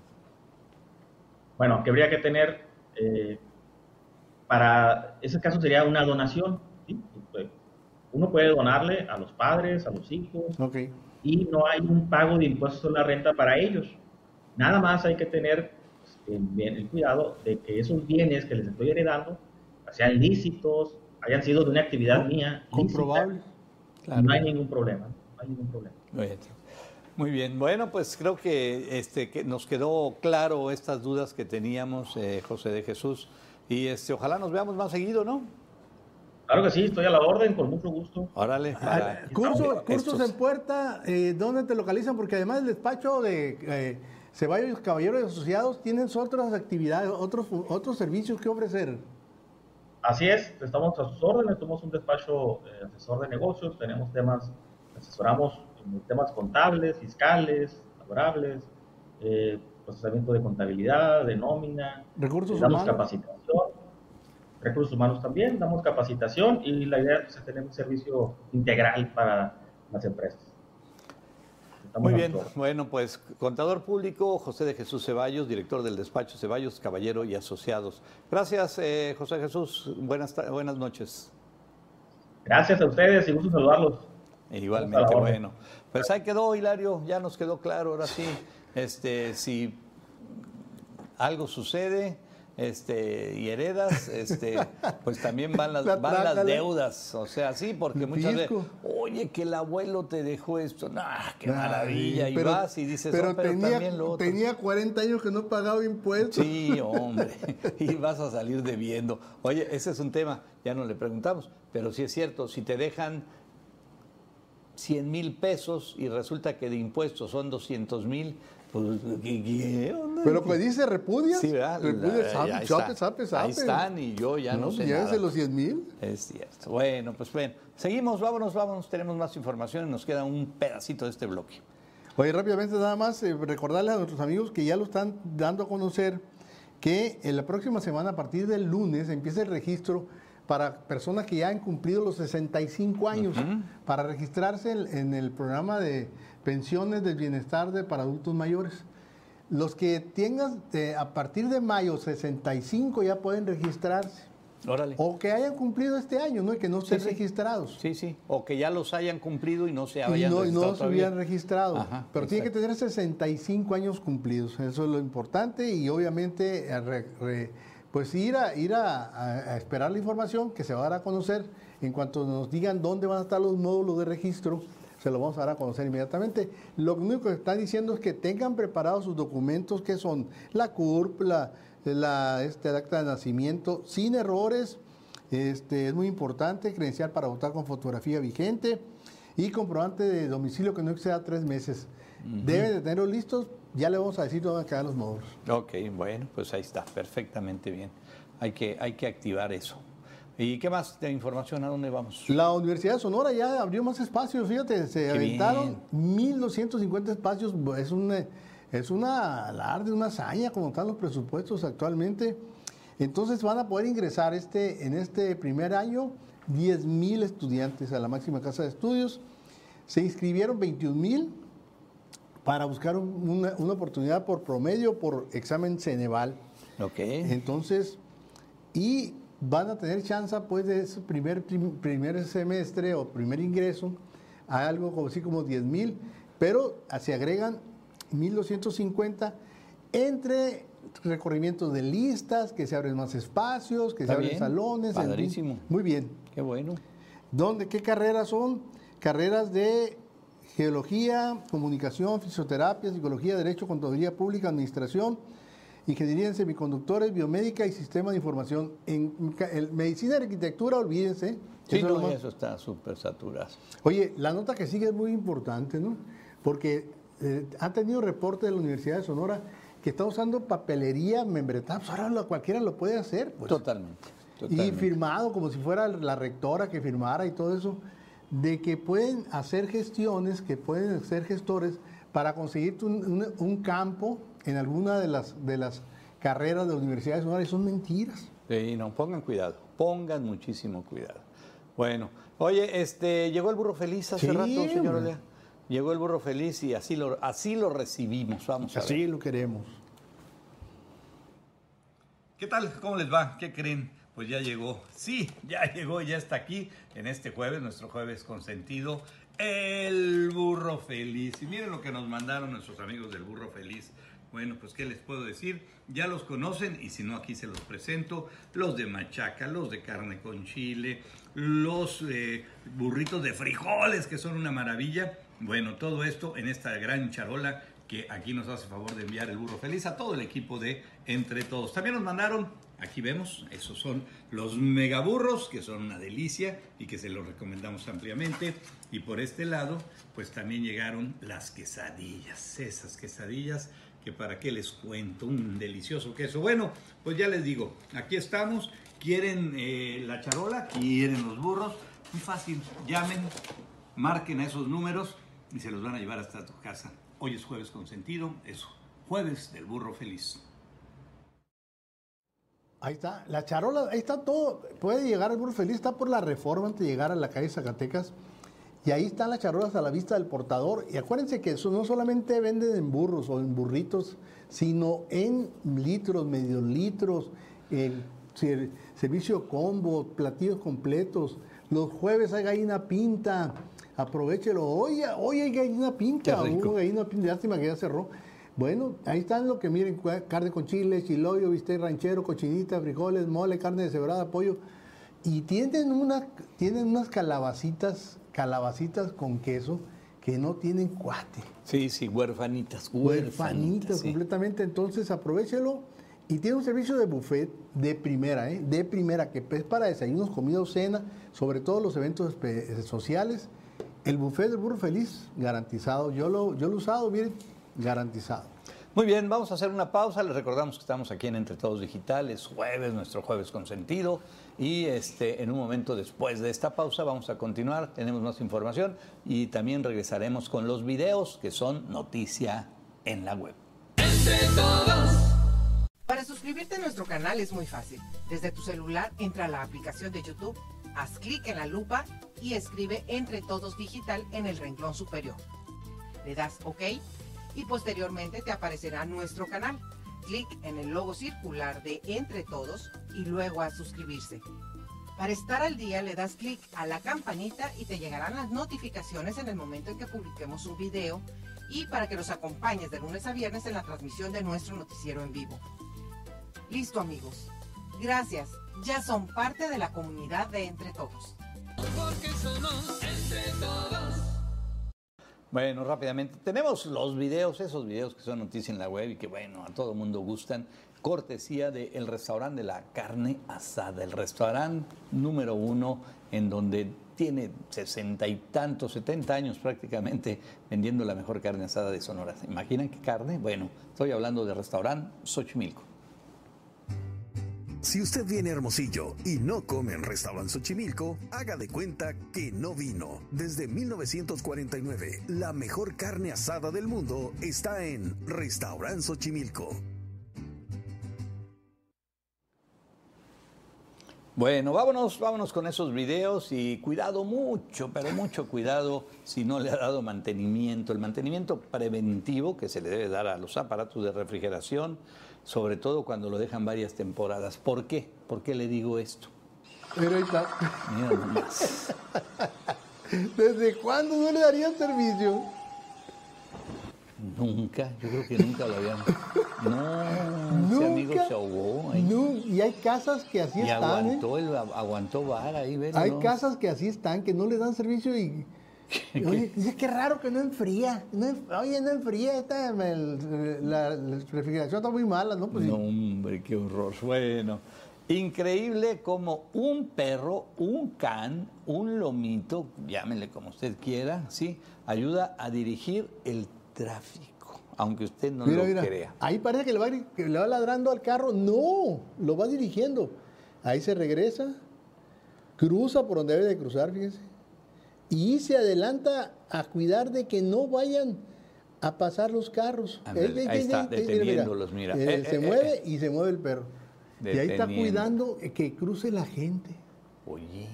Bueno, que habría que tener, eh, para ese caso sería una donación. ¿sí? Pues, Uno puede donarle a los padres, a los hijos, y no hay un pago de impuestos a la renta para ellos. Nada más hay que tener pues, el cuidado de que esos bienes que les estoy heredando sean lícitos, hayan sido de una actividad mía. Comprobable. No hay ningún problema. No hay ningún problema. Muy bien, bueno, pues creo que, este, que nos quedó claro estas dudas que teníamos, eh, José de Jesús, y este, ojalá nos veamos más seguido, ¿no? Claro que sí, estoy a la orden, con mucho gusto. Órale. para- Ah, curso- estos- cursos en puerta, eh, ¿dónde te localizan? Porque además el despacho de eh, Ceballos Caballeros y Asociados tienen otras actividades, otros, otros servicios que ofrecer. Así es, estamos a sus órdenes, somos un despacho eh, asesor de negocios, tenemos temas, asesoramos en temas contables, fiscales, laborables, eh, procesamiento de contabilidad, de nómina, Recursos damos humanos. capacitación, recursos humanos también, damos capacitación y la idea es tener un servicio integral para las empresas. Estamos Muy bien, bueno, pues contador público José de Jesús Ceballos, director del despacho Ceballos, Caballero y Asociados. Gracias, eh, José Jesús. Buenas, buenas noches. Gracias a ustedes y gusto saludarlos. Igualmente, bueno. Pues ahí quedó, Hilario, ya nos quedó claro, ahora sí. Este, si algo sucede este, y heredas, este, pues también van las, La van las deudas. O sea, sí, porque muchas veces, oye, que el abuelo te dejó esto, ¡ah, qué Ay, maravilla! Y vas y dices, pero, "Oh, pero tenía, también lo otro. tenía 40 años que no pagaba impuestos. Sí, hombre, y vas a salir debiendo. Oye, ese es un tema, ya no le preguntamos, pero sí es cierto, si te dejan 100 mil pesos y resulta que de impuestos son 200 mil, pues, ¿qué, qué onda? Pero que dice repudia. Sí, ¿verdad? Repudia, está. sape, sape. Ahí están y yo ya no, sé llévese nada. los 100 mil. Es cierto. Bueno, pues bien, seguimos, vámonos, vámonos, tenemos más información y nos queda un pedacito de este bloque. Oye, rápidamente nada más eh, recordarles a nuestros amigos que ya lo están dando a conocer que en la próxima semana, a partir del lunes, empieza el registro para personas que ya han cumplido los 65 años, para registrarse en, en el programa de pensiones del bienestar de, para adultos mayores. Los que tengan eh, a partir de mayo 65 ya pueden registrarse. Órale. O que hayan cumplido este año, ¿no? Y que no estén sí. registrados. Sí, sí. O que ya los hayan cumplido y no se Y hayan no, y no se hubieran registrado. Ajá, Pero tiene que exacto. tener 65 años cumplidos. Eso es lo importante. Y obviamente, eh, re- re- pues ir, a, ir a esperar la información que se va a dar a conocer. En cuanto nos digan dónde van a estar los módulos de registro, se lo vamos a dar a conocer inmediatamente. Lo único que están diciendo es que tengan preparados sus documentos, que son la CURP, la, la, este, el acta de nacimiento, sin errores. Este, es muy importante, credencial para votar con fotografía vigente y comprobante de domicilio que no exceda tres meses. Deben de tenerlos listos, ya le vamos a decir dónde van a quedar los módulos. Ok, bueno, pues ahí está, perfectamente bien. Hay que, hay que activar eso. ¿Y qué más de información? ¿A dónde vamos? La Universidad de Sonora ya abrió más espacios, fíjate, se Qué aventaron 1.250 espacios, es una, es una alarde, una hazaña como están los presupuestos actualmente. Entonces van a poder ingresar este, en este primer año 10.000 estudiantes a la máxima casa de estudios. Se inscribieron 21.000 para buscar un- una, una oportunidad por promedio por examen Ceneval. Ok. Entonces, y van a tener chance pues de ese primer, prim- primer semestre o primer ingreso a algo como así como 10 mil, pero se agregan 1250 entre recorrimientos de listas, que se abren más espacios, que Está se abren bien, salones. padrísimo. Muy bien. Qué bueno. ¿Dónde, ¿Qué carreras son? Carreras de geología, comunicación, fisioterapia, psicología, derecho, contaduría pública, administración, ingeniería en semiconductores, biomédica y sistema de información. En, medicina y arquitectura, olvídense. Sí, eso es no, más- eso está súper saturado. Oye, la nota que sigue es muy importante, ¿no? Porque eh, ha tenido reporte de la Universidad de Sonora que está usando papelería membretada. Pues ahora lo- cualquiera lo puede hacer. Pues. Totalmente. Y firmado como si fuera la rectora que firmara y todo eso, de que pueden hacer gestiones, que pueden ser gestores para conseguir un, un- un campo en alguna de las, de las carreras de la Universidad de Sonora y son mentiras. Sí, no, pongan cuidado, pongan muchísimo cuidado. Bueno, oye, este, llegó el burro feliz hace Sí, rato, señor. Olea. Llegó el burro feliz y así lo, así lo recibimos. Vamos a ver. Así lo queremos. ¿Qué tal? ¿Cómo les va? ¿Qué creen? Pues ya llegó. Sí, ya llegó, ya está aquí en este jueves, nuestro jueves consentido, el burro feliz. Y miren lo que nos mandaron nuestros amigos del burro feliz. Bueno, pues qué les puedo decir, ya los conocen y si no aquí se los presento, los de machaca, los de carne con chile, los eh, burritos de frijoles que son una maravilla. Bueno, todo esto en esta gran charola que aquí nos hace favor de enviar el burro feliz a todo el equipo de Entre Todos. También nos mandaron, aquí vemos, esos son los megaburros, que son una delicia y que se los recomendamos ampliamente. Y por este lado, pues también llegaron las quesadillas, esas quesadillas que para qué les cuento, un delicioso queso. Bueno, pues ya les digo, aquí estamos, quieren eh, la charola, quieren los burros, muy fácil, llamen, marquen a esos números y se los van a llevar hasta tu casa. Hoy es jueves consentido, es jueves del burro feliz. Ahí está, la charola, ahí está todo. Puede llegar el burro feliz, está por la reforma antes de llegar a la calle Zacatecas. Y ahí están las charolas a la vista del portador. Y acuérdense que eso no solamente venden en burros o en burritos, sino en litros, medios litros, en ser- servicio combo, platillos completos. Los jueves hay gallina pinta. Aprovechelo. Hoy, hoy hay gallina pinta. Hubo gallina pinta. Lástima que ya cerró. Bueno, ahí están lo que miren, carne con chile, chiloyo, bistec ranchero, cochinita, frijoles, mole, carne deshebrada, pollo. Y tienen, una, tienen unas calabacitas, calabacitas con queso que no tienen cuate. Sí, sí, huerfanitas, Huerfanitas sí. completamente. Entonces aprovechelo. Y tiene un servicio de buffet de primera, ¿eh? de primera, que es para desayunos, comida o cena, sobre todo los eventos espe- sociales. El buffet del burro feliz, garantizado. Yo lo, yo lo he usado, miren, garantizado. Muy bien, vamos a hacer una pausa. Les recordamos que estamos aquí en Entre Todos Digitales, jueves, nuestro jueves consentido. Y este, en un momento después de esta pausa vamos a continuar, tenemos más información y también regresaremos con los videos que son noticia en la web. Entre todos. Para suscribirte a nuestro canal es muy fácil. Desde tu celular entra a la aplicación de YouTube, haz clic en la lupa y escribe Entre Todos Digital en el renglón superior. Le das OK y posteriormente te aparecerá nuestro canal. Clic en el logo circular de Entre Todos y luego a suscribirse. Para estar al día le das clic a la campanita y te llegarán las notificaciones en el momento en que publiquemos un video y para que nos acompañes de lunes a viernes en la transmisión de nuestro noticiero en vivo. Listo amigos. Gracias. Ya son parte de la comunidad de Entre Todos. Porque somos entre todos. Bueno, rápidamente, tenemos los videos, esos videos que son noticia en la web y que, bueno, a todo mundo gustan, cortesía del restaurante de la carne asada, el restaurante número uno en donde tiene sesenta y tantos, setenta años prácticamente vendiendo la mejor carne asada de Sonora. ¿Se imaginan qué carne? Bueno, estoy hablando del restaurante Xochimilco. Si usted viene Hermosillo y no come en Restaurant Xochimilco, haga de cuenta que no vino. Desde 1949, la mejor carne asada del mundo está en Restaurant Xochimilco. Bueno, vámonos, vámonos con esos videos y cuidado mucho, pero mucho cuidado si no le ha dado mantenimiento. El mantenimiento preventivo que se le debe dar a los aparatos de refrigeración, sobre todo cuando lo dejan varias temporadas. ¿Por qué? ¿Por qué le digo esto? Pero ahí está. Mira nomás. ¿Desde cuándo no le darían servicio? Nunca, yo creo que nunca lo habían. No, ese amigo Nunca. se ahogó. ahí. No, y hay casas que así y están, ¿eh? aguantó, el, aguantó vara ahí, ¿ves? Hay No. casas que así están, que no le dan servicio y... Oye, dice que raro que no enfría. No enf- oye, no enfría, esta, el- la, la refrigeración está muy mala, ¿no? Pues. No, hombre, qué horror. Bueno, increíble como un perro, un can, un lomito, llámele como usted quiera, ¿sí? Ayuda a dirigir el tráfico, aunque usted no mira, lo mira, crea. ahí parece que le, va, que le va ladrando al carro. No, lo va dirigiendo. Ahí se regresa, cruza por donde debe de cruzar, fíjense. Y se adelanta a cuidar de que no vayan a pasar los carros. Eh, ahí eh, está, eh, deteniéndolos, mira. Eh, Eh, se eh, mueve y se mueve el perro. Y ahí está cuidando que cruce la gente. Oye,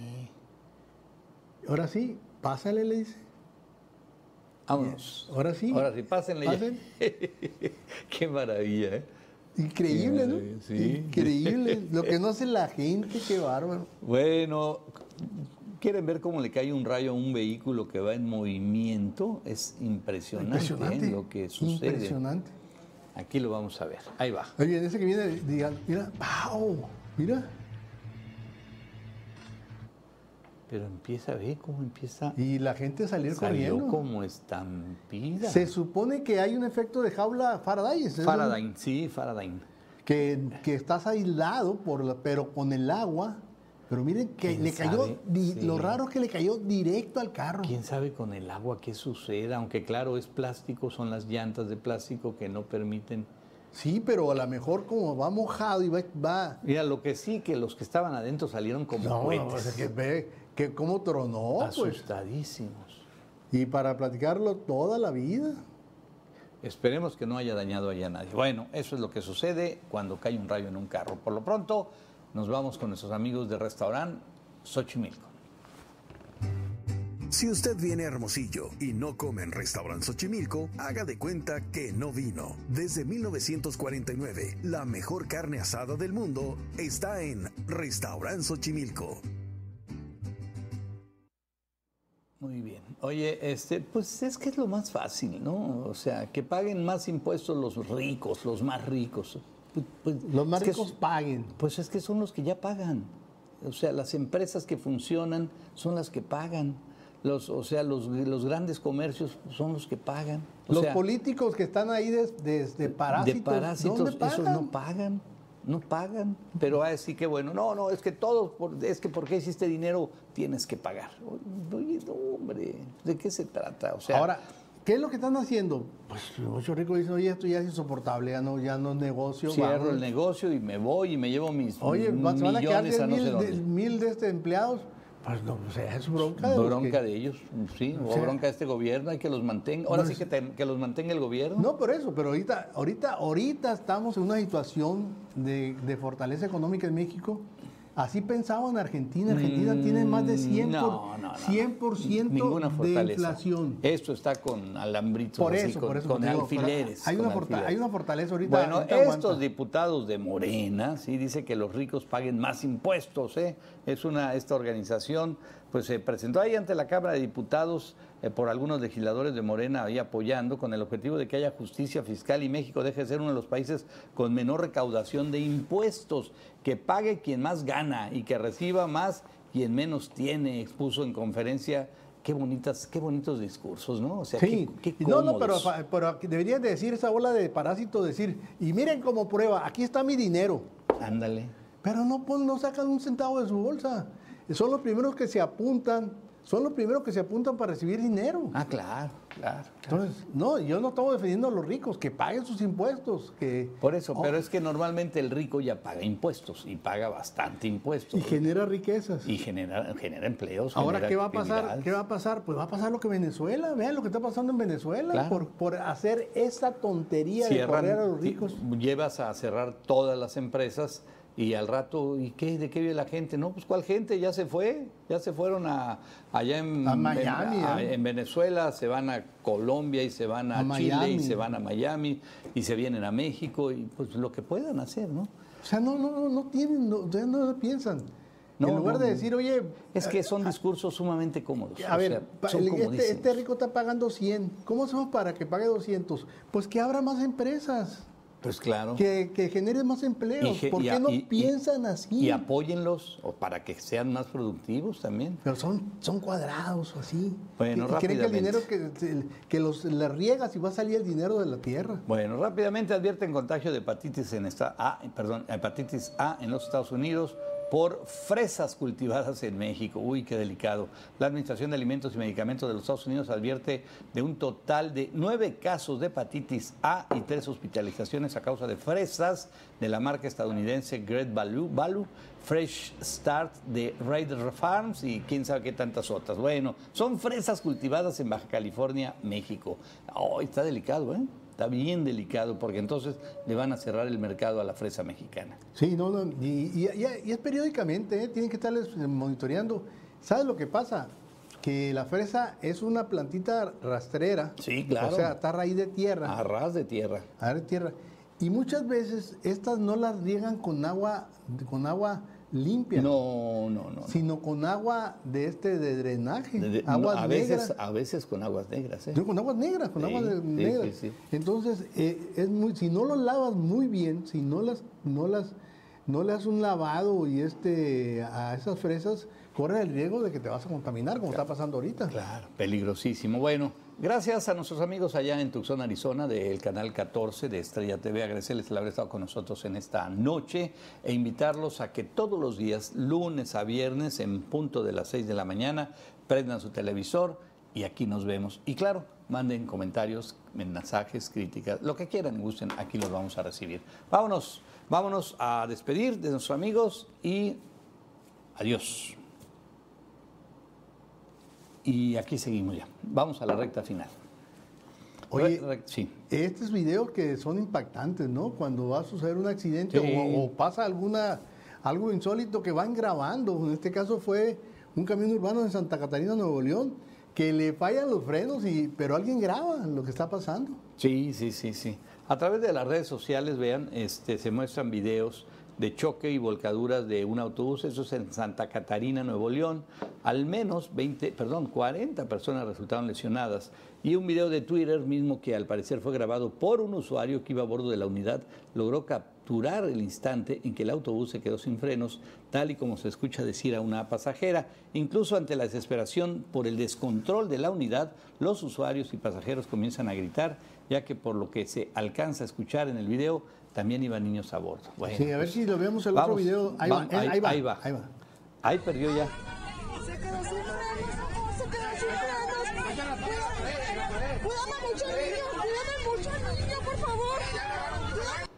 Ahora sí, pásale, le dice. vámonos. Ahora sí. Ahora sí, pásenle. ya. Pasen. qué maravilla, ¿eh? Increíble, ¿no? Sí. Increíble. Lo que no hace la gente, qué bárbaro. Bueno, ¿quieren ver cómo le cae un rayo a un vehículo que va en movimiento? Es impresionante, ¿eh? Lo que sucede. Impresionante. Aquí lo vamos a ver. Ahí va. Oye, ese que viene, diga, mira, ¡wow! Mira. Pero empieza, ve cómo empieza. Y la gente salir Salió corriendo. como estampida. Se supone que hay un efecto de jaula Faraday. Faraday, sí, Faraday. Que, que estás aislado, por la- pero con el agua. Pero miren que ¿Quién le cayó, sabe? di- Sí. lo raro es que le cayó directo al carro. ¿Quién sabe con el agua qué suceda? Aunque claro, es plástico, son las llantas de plástico que no permiten. Sí, pero a lo mejor como va mojado y va... va Mira, lo que sí, que los que estaban adentro salieron como no, cohetes. o sea, que ve que cómo tronó, pues. asustadísimos. Y para platicarlo toda la vida. Esperemos que no haya dañado allá a nadie. Bueno, eso es lo que sucede cuando cae un rayo en un carro. Por lo pronto, nos vamos con nuestros amigos del restaurante Xochimilco. Si usted viene a Hermosillo y no come en Restaurant Xochimilco, haga de cuenta que no vino. Desde 1949, la mejor carne asada del mundo está en Restaurant Xochimilco. Muy bien. Oye, este, pues es que es lo más fácil, ¿no? O sea, que paguen más impuestos los ricos, los más ricos. Pues- pues, Los más es que paguen. Pues es que son los que ya pagan. O sea, las empresas que funcionan son las que pagan. Los, o sea, los, los grandes comercios son los que pagan. O Los sea, políticos que están ahí desde de, parásitos, de parásitos, ¿dónde esos pagan? no pagan, no pagan. Pero así que bueno, no, no, es que todos, es que porque hiciste dinero tienes que pagar. Oye, no, hombre, ¿de qué se trata? O sea, Ahora, ¿qué es lo que están haciendo? Pues muchos ricos dicen, oye, esto ya es insoportable, ya no, ya no es negocio. cierro vamos". el negocio y me voy y me llevo mis Oye, se van a quedar millones 10 a no sé mil, de, mil de este empleados. Pues no, o sea, es bronca de los Bronca de ellos, sí, o, sea- bronca de este gobierno, hay que los mantenga. Ahora No sí es- que, te- que los mantenga el gobierno. No, por eso, pero ahorita, ahorita, ahorita estamos en una situación de, de fortaleza económica en México. Así pensaba en Argentina. Argentina tiene más de 100%, Mm, No, no, no. 100% Ninguna de inflación. Esto está con alambritos, Por eso, con, por eso. con te digo, pero alfileres. Hay con una, alfileres. hay una fortaleza ahorita. Bueno, estos aguanta. diputados de Morena, sí, dice que los ricos paguen más impuestos, ¿eh? Es una, esta organización, pues se presentó ahí ante la Cámara de Diputados eh, por algunos legisladores de Morena ahí apoyando con el objetivo de que haya justicia fiscal y México deje de ser uno de los países con menor recaudación de impuestos, que pague quien más gana y que reciba más quien menos tiene, expuso en conferencia. Qué bonitas, qué bonitos discursos, ¿no? O sea, Sí, qué, qué no, no, pero, pero aquí deberían de decir esa bola de parásito, decir, y miren como prueba, aquí está mi dinero. Ándale. Pero no, pon- no sacan un centavo de su bolsa. Son los primeros que se apuntan, son los primeros que se apuntan para recibir dinero. Ah, claro, claro. Entonces, no, yo no estamos defendiendo a los ricos, que paguen sus impuestos, que... Por eso, Oh, pero es que normalmente el rico ya paga impuestos y paga bastante impuestos. Y genera riquezas. Y genera, genera empleos. Ahora, genera ¿qué va a pasar? ¿Qué va a pasar? Pues va a pasar lo que Venezuela, vean lo que está pasando en Venezuela, Claro. por, por hacer esa tontería de correr a los ricos. Llevas a cerrar todas las empresas y al rato, ¿y qué? ¿De qué vive la gente? No, pues ¿cuál gente? Ya se fue, ya se fueron a, allá en, A Miami, en, a- ¿eh? en Venezuela, se van a Colombia y se van a, A Chile Miami. y se van a Miami y se vienen a México y pues lo que puedan hacer, ¿no? O sea, no, no, no, no tienen, no, no piensan. No, en lugar no, de decir, oye, Es que son discursos sumamente cómodos. a o ver, sea, este, este rico está pagando 100. ¿Cómo hacemos para que pague 200? Pues que abra más empresas, Pues claro. que, que genere más empleos. ge- ¿Por qué a- no y- y- piensan así? Y apóyenlos o para que sean más productivos también. Pero son, son cuadrados o así. Bueno, y, creen que el dinero que, que los le riegas y va a salir el dinero de la tierra. Bueno, rápidamente advierten contagio de hepatitis en esta A, perdón, hepatitis A en los Estados Unidos por fresas cultivadas en México. Uy, qué delicado. La Administración de Alimentos y Medicamentos de los Estados Unidos advierte de un total de nueve casos de hepatitis A y tres hospitalizaciones a causa de fresas de la marca estadounidense Great Value, Fresh Start de Raider Farms y quién sabe qué tantas otras. Bueno, son fresas cultivadas en Baja California, México. Oh, está delicado, ¿eh? Está bien delicado porque entonces le van a cerrar el mercado a la fresa mexicana. Sí, no, no. Y, y- y- y es periódicamente, ¿eh? tienen que estarles eh, monitoreando. ¿Sabes lo que pasa? Que la fresa es una plantita rastrera. Sí, claro. O sea, está a raíz de tierra. A ras de tierra. A raíz de tierra. Y muchas veces estas no las riegan con agua, con agua limpia. No, no, no. Sino con agua de este de drenaje. De- de- no, aguas a, veces, negras. a veces con aguas negras. ¿eh? Yo con aguas negras, con Sí, aguas sí, negras. sí. Entonces, eh, es muy, si no lo lavas muy bien, si no las, no las, no le das un lavado y este a esas fresas, corre el riesgo de que te vas a contaminar, como está pasando ahorita. Claro, peligrosísimo. Bueno, gracias a nuestros amigos allá en Tucson, Arizona, del canal 14 de Estrella TV. Agradecerles el haber estado con nosotros en esta noche e invitarlos a que todos los días, lunes a viernes, en punto de las 6 de la mañana, prendan su televisor y aquí nos vemos. Y claro, manden comentarios, mensajes, críticas, lo que quieran gusten, aquí los vamos a recibir. Vámonos, vámonos a despedir de nuestros amigos y adiós. Y aquí seguimos ya. Vamos a la recta final. Oye, sí. estos videos que son impactantes, ¿no? Cuando va a suceder un accidente Sí. o, o pasa alguna algo insólito que van grabando. En este caso fue un camión urbano en Santa Catarina, Nuevo León, que le fallan los frenos, y, pero alguien graba lo que está pasando. Sí, sí, sí, sí. A través de las redes sociales, vean, este, se muestran videos de choque y volcaduras de un autobús, eso es en Santa Catarina, Nuevo León. Al menos 20, perdón, 40 personas resultaron lesionadas. Y un video de Twitter mismo que al parecer fue grabado por un usuario que iba a bordo de la unidad logró capturar el instante en que el autobús se quedó sin frenos, tal y como se escucha decir a una pasajera. Incluso ante la desesperación por el descontrol de la unidad, los usuarios y pasajeros comienzan a gritar, ya que por lo que se alcanza a escuchar en el video, también iban niños a bordo. Bueno, sí, a ver pues, si lo vemos el otro video. Ahí, va- va, eh, ahí, va, ahí va. ahí va. Ahí perdió ya. Se quedó sin frenos, se quedó sin frenos. Cuídame mucho, niño, cuídame mucho, niño, por favor.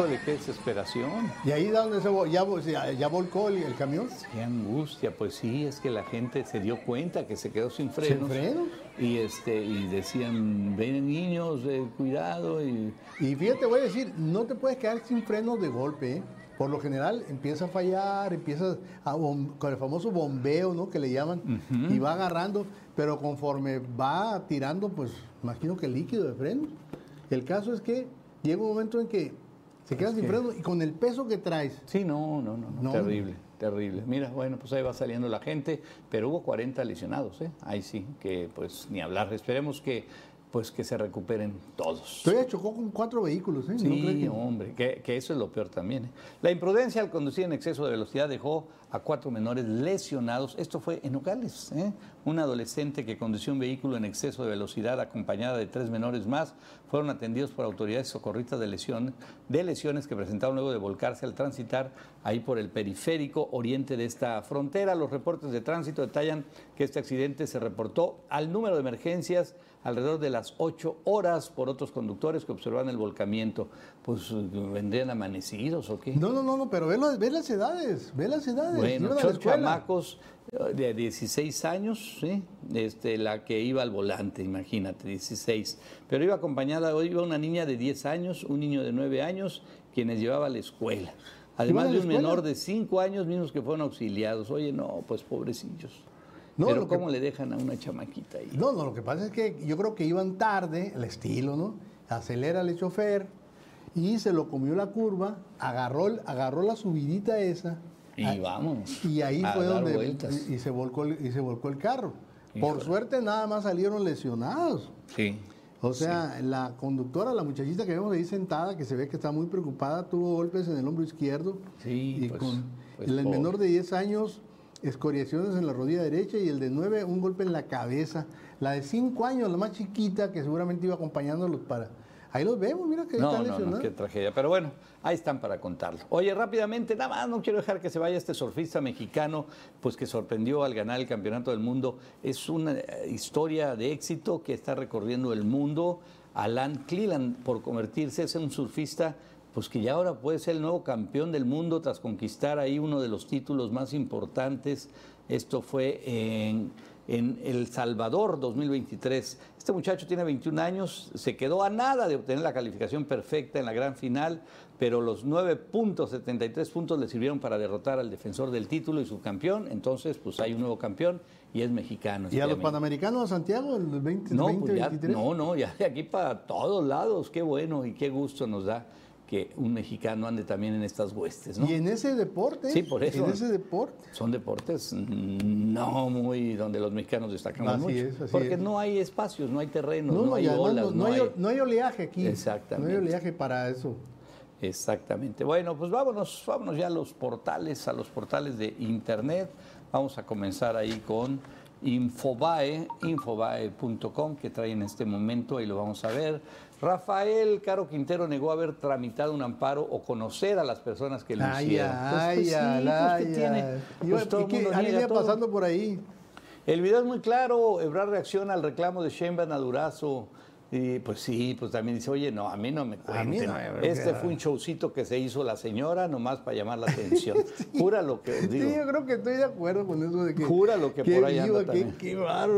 Híjole, qué desesperación. Y ahí donde se ya, ya, ya volcó el, el camión. Qué angustia, pues sí, es que la gente se dio cuenta que se quedó sin frenos. frenos? Y este, y decían, ven niños, eh, cuidado. Y, Y fíjate, voy a decir, no te puedes quedar sin frenos de golpe. ¿eh? Por lo general empieza a fallar, empieza a con el famoso bombeo, ¿no? Que le llaman, y va agarrando, pero conforme va tirando, pues imagino que líquido de freno. El caso es que llega un momento en que se queda sin freno y con el peso que traes. Sí, no, no, no, no, No. terrible, terrible. Mira, bueno, pues ahí va saliendo la gente, pero hubo 40 lesionados, ¿eh? Ahí sí, que pues ni hablar. Esperemos que pues que se recuperen todos. Todavía chocó con cuatro vehículos, ¿eh? No Sí, que- hombre, que, que eso es lo peor también. ¿eh? La imprudencia al conducir en exceso de velocidad dejó a cuatro menores lesionados. Esto fue en Nogales. ¿eh? Un adolescente que condució un vehículo en exceso de velocidad acompañada de tres menores más fueron atendidos por autoridades socorristas de, lesión, de lesiones que presentaron luego de volcarse al transitar ahí por el periférico oriente de esta frontera. Los reportes de tránsito detallan que este accidente se reportó al número de emergencias alrededor de las 8 horas por otros conductores que observaban el volcamiento. Pues vendrían amanecidos o qué. No, no, no, no, pero ve, lo- ve las edades, ve las edades. Bueno, ocho chamacos eh, de 16 años, ¿sí? este, la que iba al volante, imagínate, 16. Pero iba acompañada, hoy iba una niña de 10 años, un niño de 9 años, quienes llevaba a la escuela. Además ¿Iban a de un menor de 5 años, mismos que fueron auxiliados. Oye, no, pues pobrecillos. No, Pero que- ¿cómo le dejan a una chamaquita ahí? No, no, lo que pasa es que yo creo que iban tarde, el estilo, ¿no? Acelera el chofer y se lo comió la curva, agarró, agarró la subidita esa. Y vámonos. Y ahí fue donde y, y se volcó el, y se volcó el carro. Por suerte nada más salieron lesionados. Sí. O sea, la conductora, la muchachita que vemos ahí sentada, que se ve que está muy preocupada, tuvo golpes en el hombro izquierdo. Sí, y pues, con pues, el pobre. menor de 10 años, escoriaciones en la rodilla derecha y el de 9, un golpe en la cabeza. La de 5 años, la más chiquita, que seguramente iba acompañándolos para... Ahí los vemos, mira que No, están no, no, qué tragedia. Pero bueno, ahí están para contarlo. Oye, rápidamente, nada más, no quiero dejar que se vaya este surfista mexicano, pues que sorprendió al ganar el Campeonato del Mundo. Es una eh, historia de éxito que está recorriendo el mundo. Alan Cleland, por convertirse en un surfista, pues que ya ahora puede ser el nuevo campeón del mundo tras conquistar ahí uno de los títulos más importantes. Esto fue en en El Salvador 2023. Este muchacho tiene 21 años, se quedó a nada de obtener la calificación perfecta en la gran final, pero los 9 puntos, 73 puntos le sirvieron para derrotar al defensor del título y subcampeón. Entonces, pues hay un nuevo campeón y es mexicano. ¿Y a los. Panamericanos de Santiago, el 20, No, pues ya- 2023? no, no, ya de aquí para todos lados. Qué bueno y qué gusto nos da que un mexicano ande también en estas huestes, ¿no? Y en ese deporte, Sí, por eso. en ese deporte. Son deportes mm, no muy donde los mexicanos destacamos Así mucho. es, así porque es. no hay espacios, no hay terrenos, No, no, no, hay olas, no, no hay, no hay oleaje aquí. Exactamente. No hay oleaje para eso. Exactamente. Bueno, pues vámonos, vámonos ya a los portales, a los portales de internet. Vamos a comenzar ahí con Infobae, infobae.com, que trae en este momento, ahí lo vamos a ver. Rafael Caro Quintero negó haber tramitado un amparo o conocer a las personas que lo Ay, hicieron. Pues, ay, sí, ay, pues, ¿qué ay, tiene? Pues todo que mundo niega todo. pasando por ahí. El video es muy claro, Ebrard reacciona al reclamo de Sheinbaum a Durazo. Y pues sí, pues también dice, oye, no, a mí no me A mí cuenten. no me- este fue un showcito que se hizo la señora nomás para llamar la atención. Jura lo que os digo. Sí, yo creo que estoy de acuerdo con eso de que. Jura lo que por ahí anda también. qué.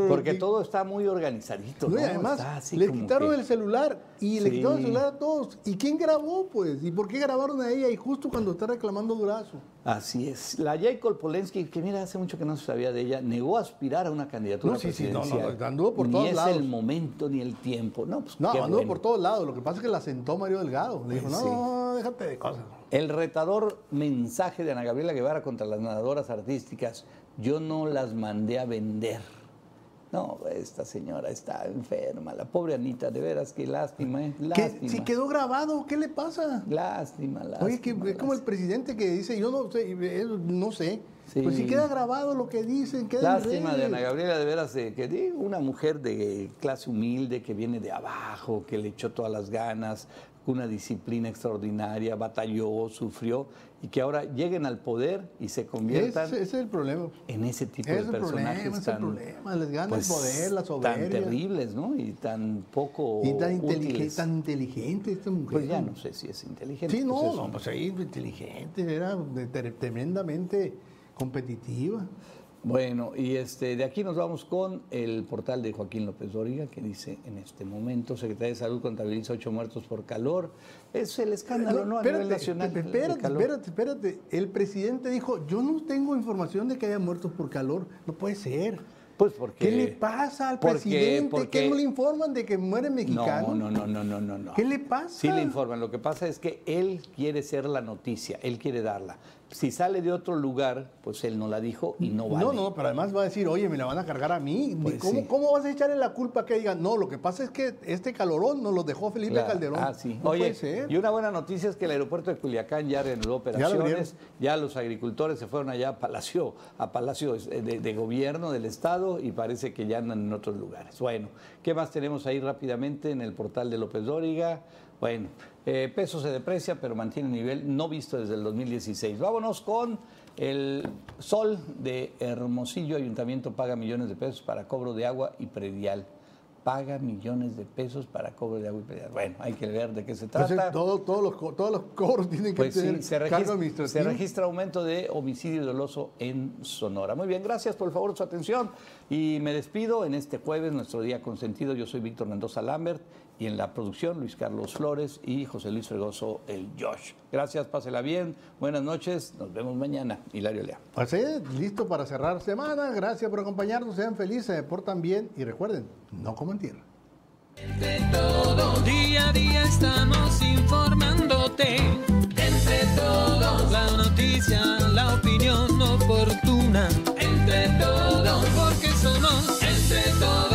Porque qué- todo está muy organizadito, No, ¿no? además, le quitaron que- el celular y le Sí. quitaron el celular a todos. ¿Y quién grabó, pues? ¿Y por qué grabaron a ella? Y justo cuando está reclamando Durazo. Así es. La Jacob Polensky, que mira, hace mucho que no se sabía de ella, negó aspirar a una candidatura No, sí, sí, no, no, presidencial. anduvo por ni todos es lados. el momento ni el tiempo. No, pues No, qué anduvo bueno. por todos lados. Lo que pasa es que la sentó Mario Delgado. Le dijo, Pues sí. no, déjate de cosas. El retador mensaje de Ana Gabriela Guevara contra las nadadoras artísticas, yo no las mandé a vender. No, esta señora está enferma, la pobre Anita, de veras, qué lástima, ¿eh? ¿Qué? Lástima. Si quedó grabado, ¿qué le pasa? Lástima, lástima. Oye, que es como el presidente que dice, yo no sé, eh, no sé. Sí. Pues si queda grabado lo que dicen, queda Lástima de. Ana Gabriela, de veras, de que digo, una mujer de clase humilde que viene de abajo, que le echó todas las ganas, una disciplina extraordinaria, batalló, sufrió, y que ahora lleguen al poder y se conviertan Ese, ese es el problema. en ese tipo Ese de problema, personajes el tan, problema. Les gana pues, el poder, la tan soberbia. terribles, ¿no? Y tan poco Y tan inteligente, tan inteligente esta mujer. Pues ya no sé si es inteligente. Sí, pues no, es no, pues ahí inteligente, era tremendamente competitiva. Bueno, y este, de aquí nos vamos con el portal de Joaquín López Dóriga, que dice en este momento, Secretaría de Salud contabiliza ocho muertos por calor. Es el escándalo, ¿no? A nivel nacional. espérate, espérate, espérate, espérate. El presidente dijo, yo no tengo información de que haya muertos por calor. No puede ser. Pues porque... ¿Qué le pasa al porque- presidente? porque- ¿Qué no le informan de que muere mexicano? No, no, no, no, no, no, no. ¿Qué le pasa? Sí le informan. Lo que pasa es que él quiere ser la noticia, él quiere darla. Si sale de otro lugar, pues él no la dijo y no vale. No, no, pero además va a decir, oye, me la van a cargar a mí. Pues ¿Cómo, sí. ¿Cómo vas a echarle la culpa que digan? No, lo que pasa es que este calorón nos lo dejó Felipe Claro. Calderón. Ah, sí. No Oye, puede ser. y una buena noticia es que el aeropuerto de Culiacán ya reanudó operaciones. Ya, los agricultores se fueron allá a Palacio, a Palacio de, de Gobierno del Estado y parece que ya andan en otros lugares. Bueno, ¿qué más tenemos ahí rápidamente en el portal de López Dóriga? Bueno, eh, peso se deprecia, pero mantiene nivel no visto desde el 2016. Vámonos con el Sol de Hermosillo. Ayuntamiento paga millones de pesos para cobro de agua y predial. Paga millones de pesos para cobro de agua y predial. Bueno, hay que ver de qué se trata. Entonces, todo- todos, los, todos los cobros tienen que Pues tener sí, se cargo registra, se registra aumento de homicidio doloso en Sonora. Muy bien, gracias por el favor de su atención y me despido en este jueves, nuestro día consentido. Yo soy Víctor Mendoza Lambert y en la producción Luis Carlos Flores y José Luis Fregoso, el Josh. Gracias, pásela bien, buenas noches, nos vemos mañana. Hilario Lea. Así es, listo para cerrar semana, gracias por acompañarnos, sean felices, se portan bien y recuerden, no coman tierra. Todo día a día estamos informándote, entre todos, la noticia, la opinión oportuna, entre todos, porque somos entre todos.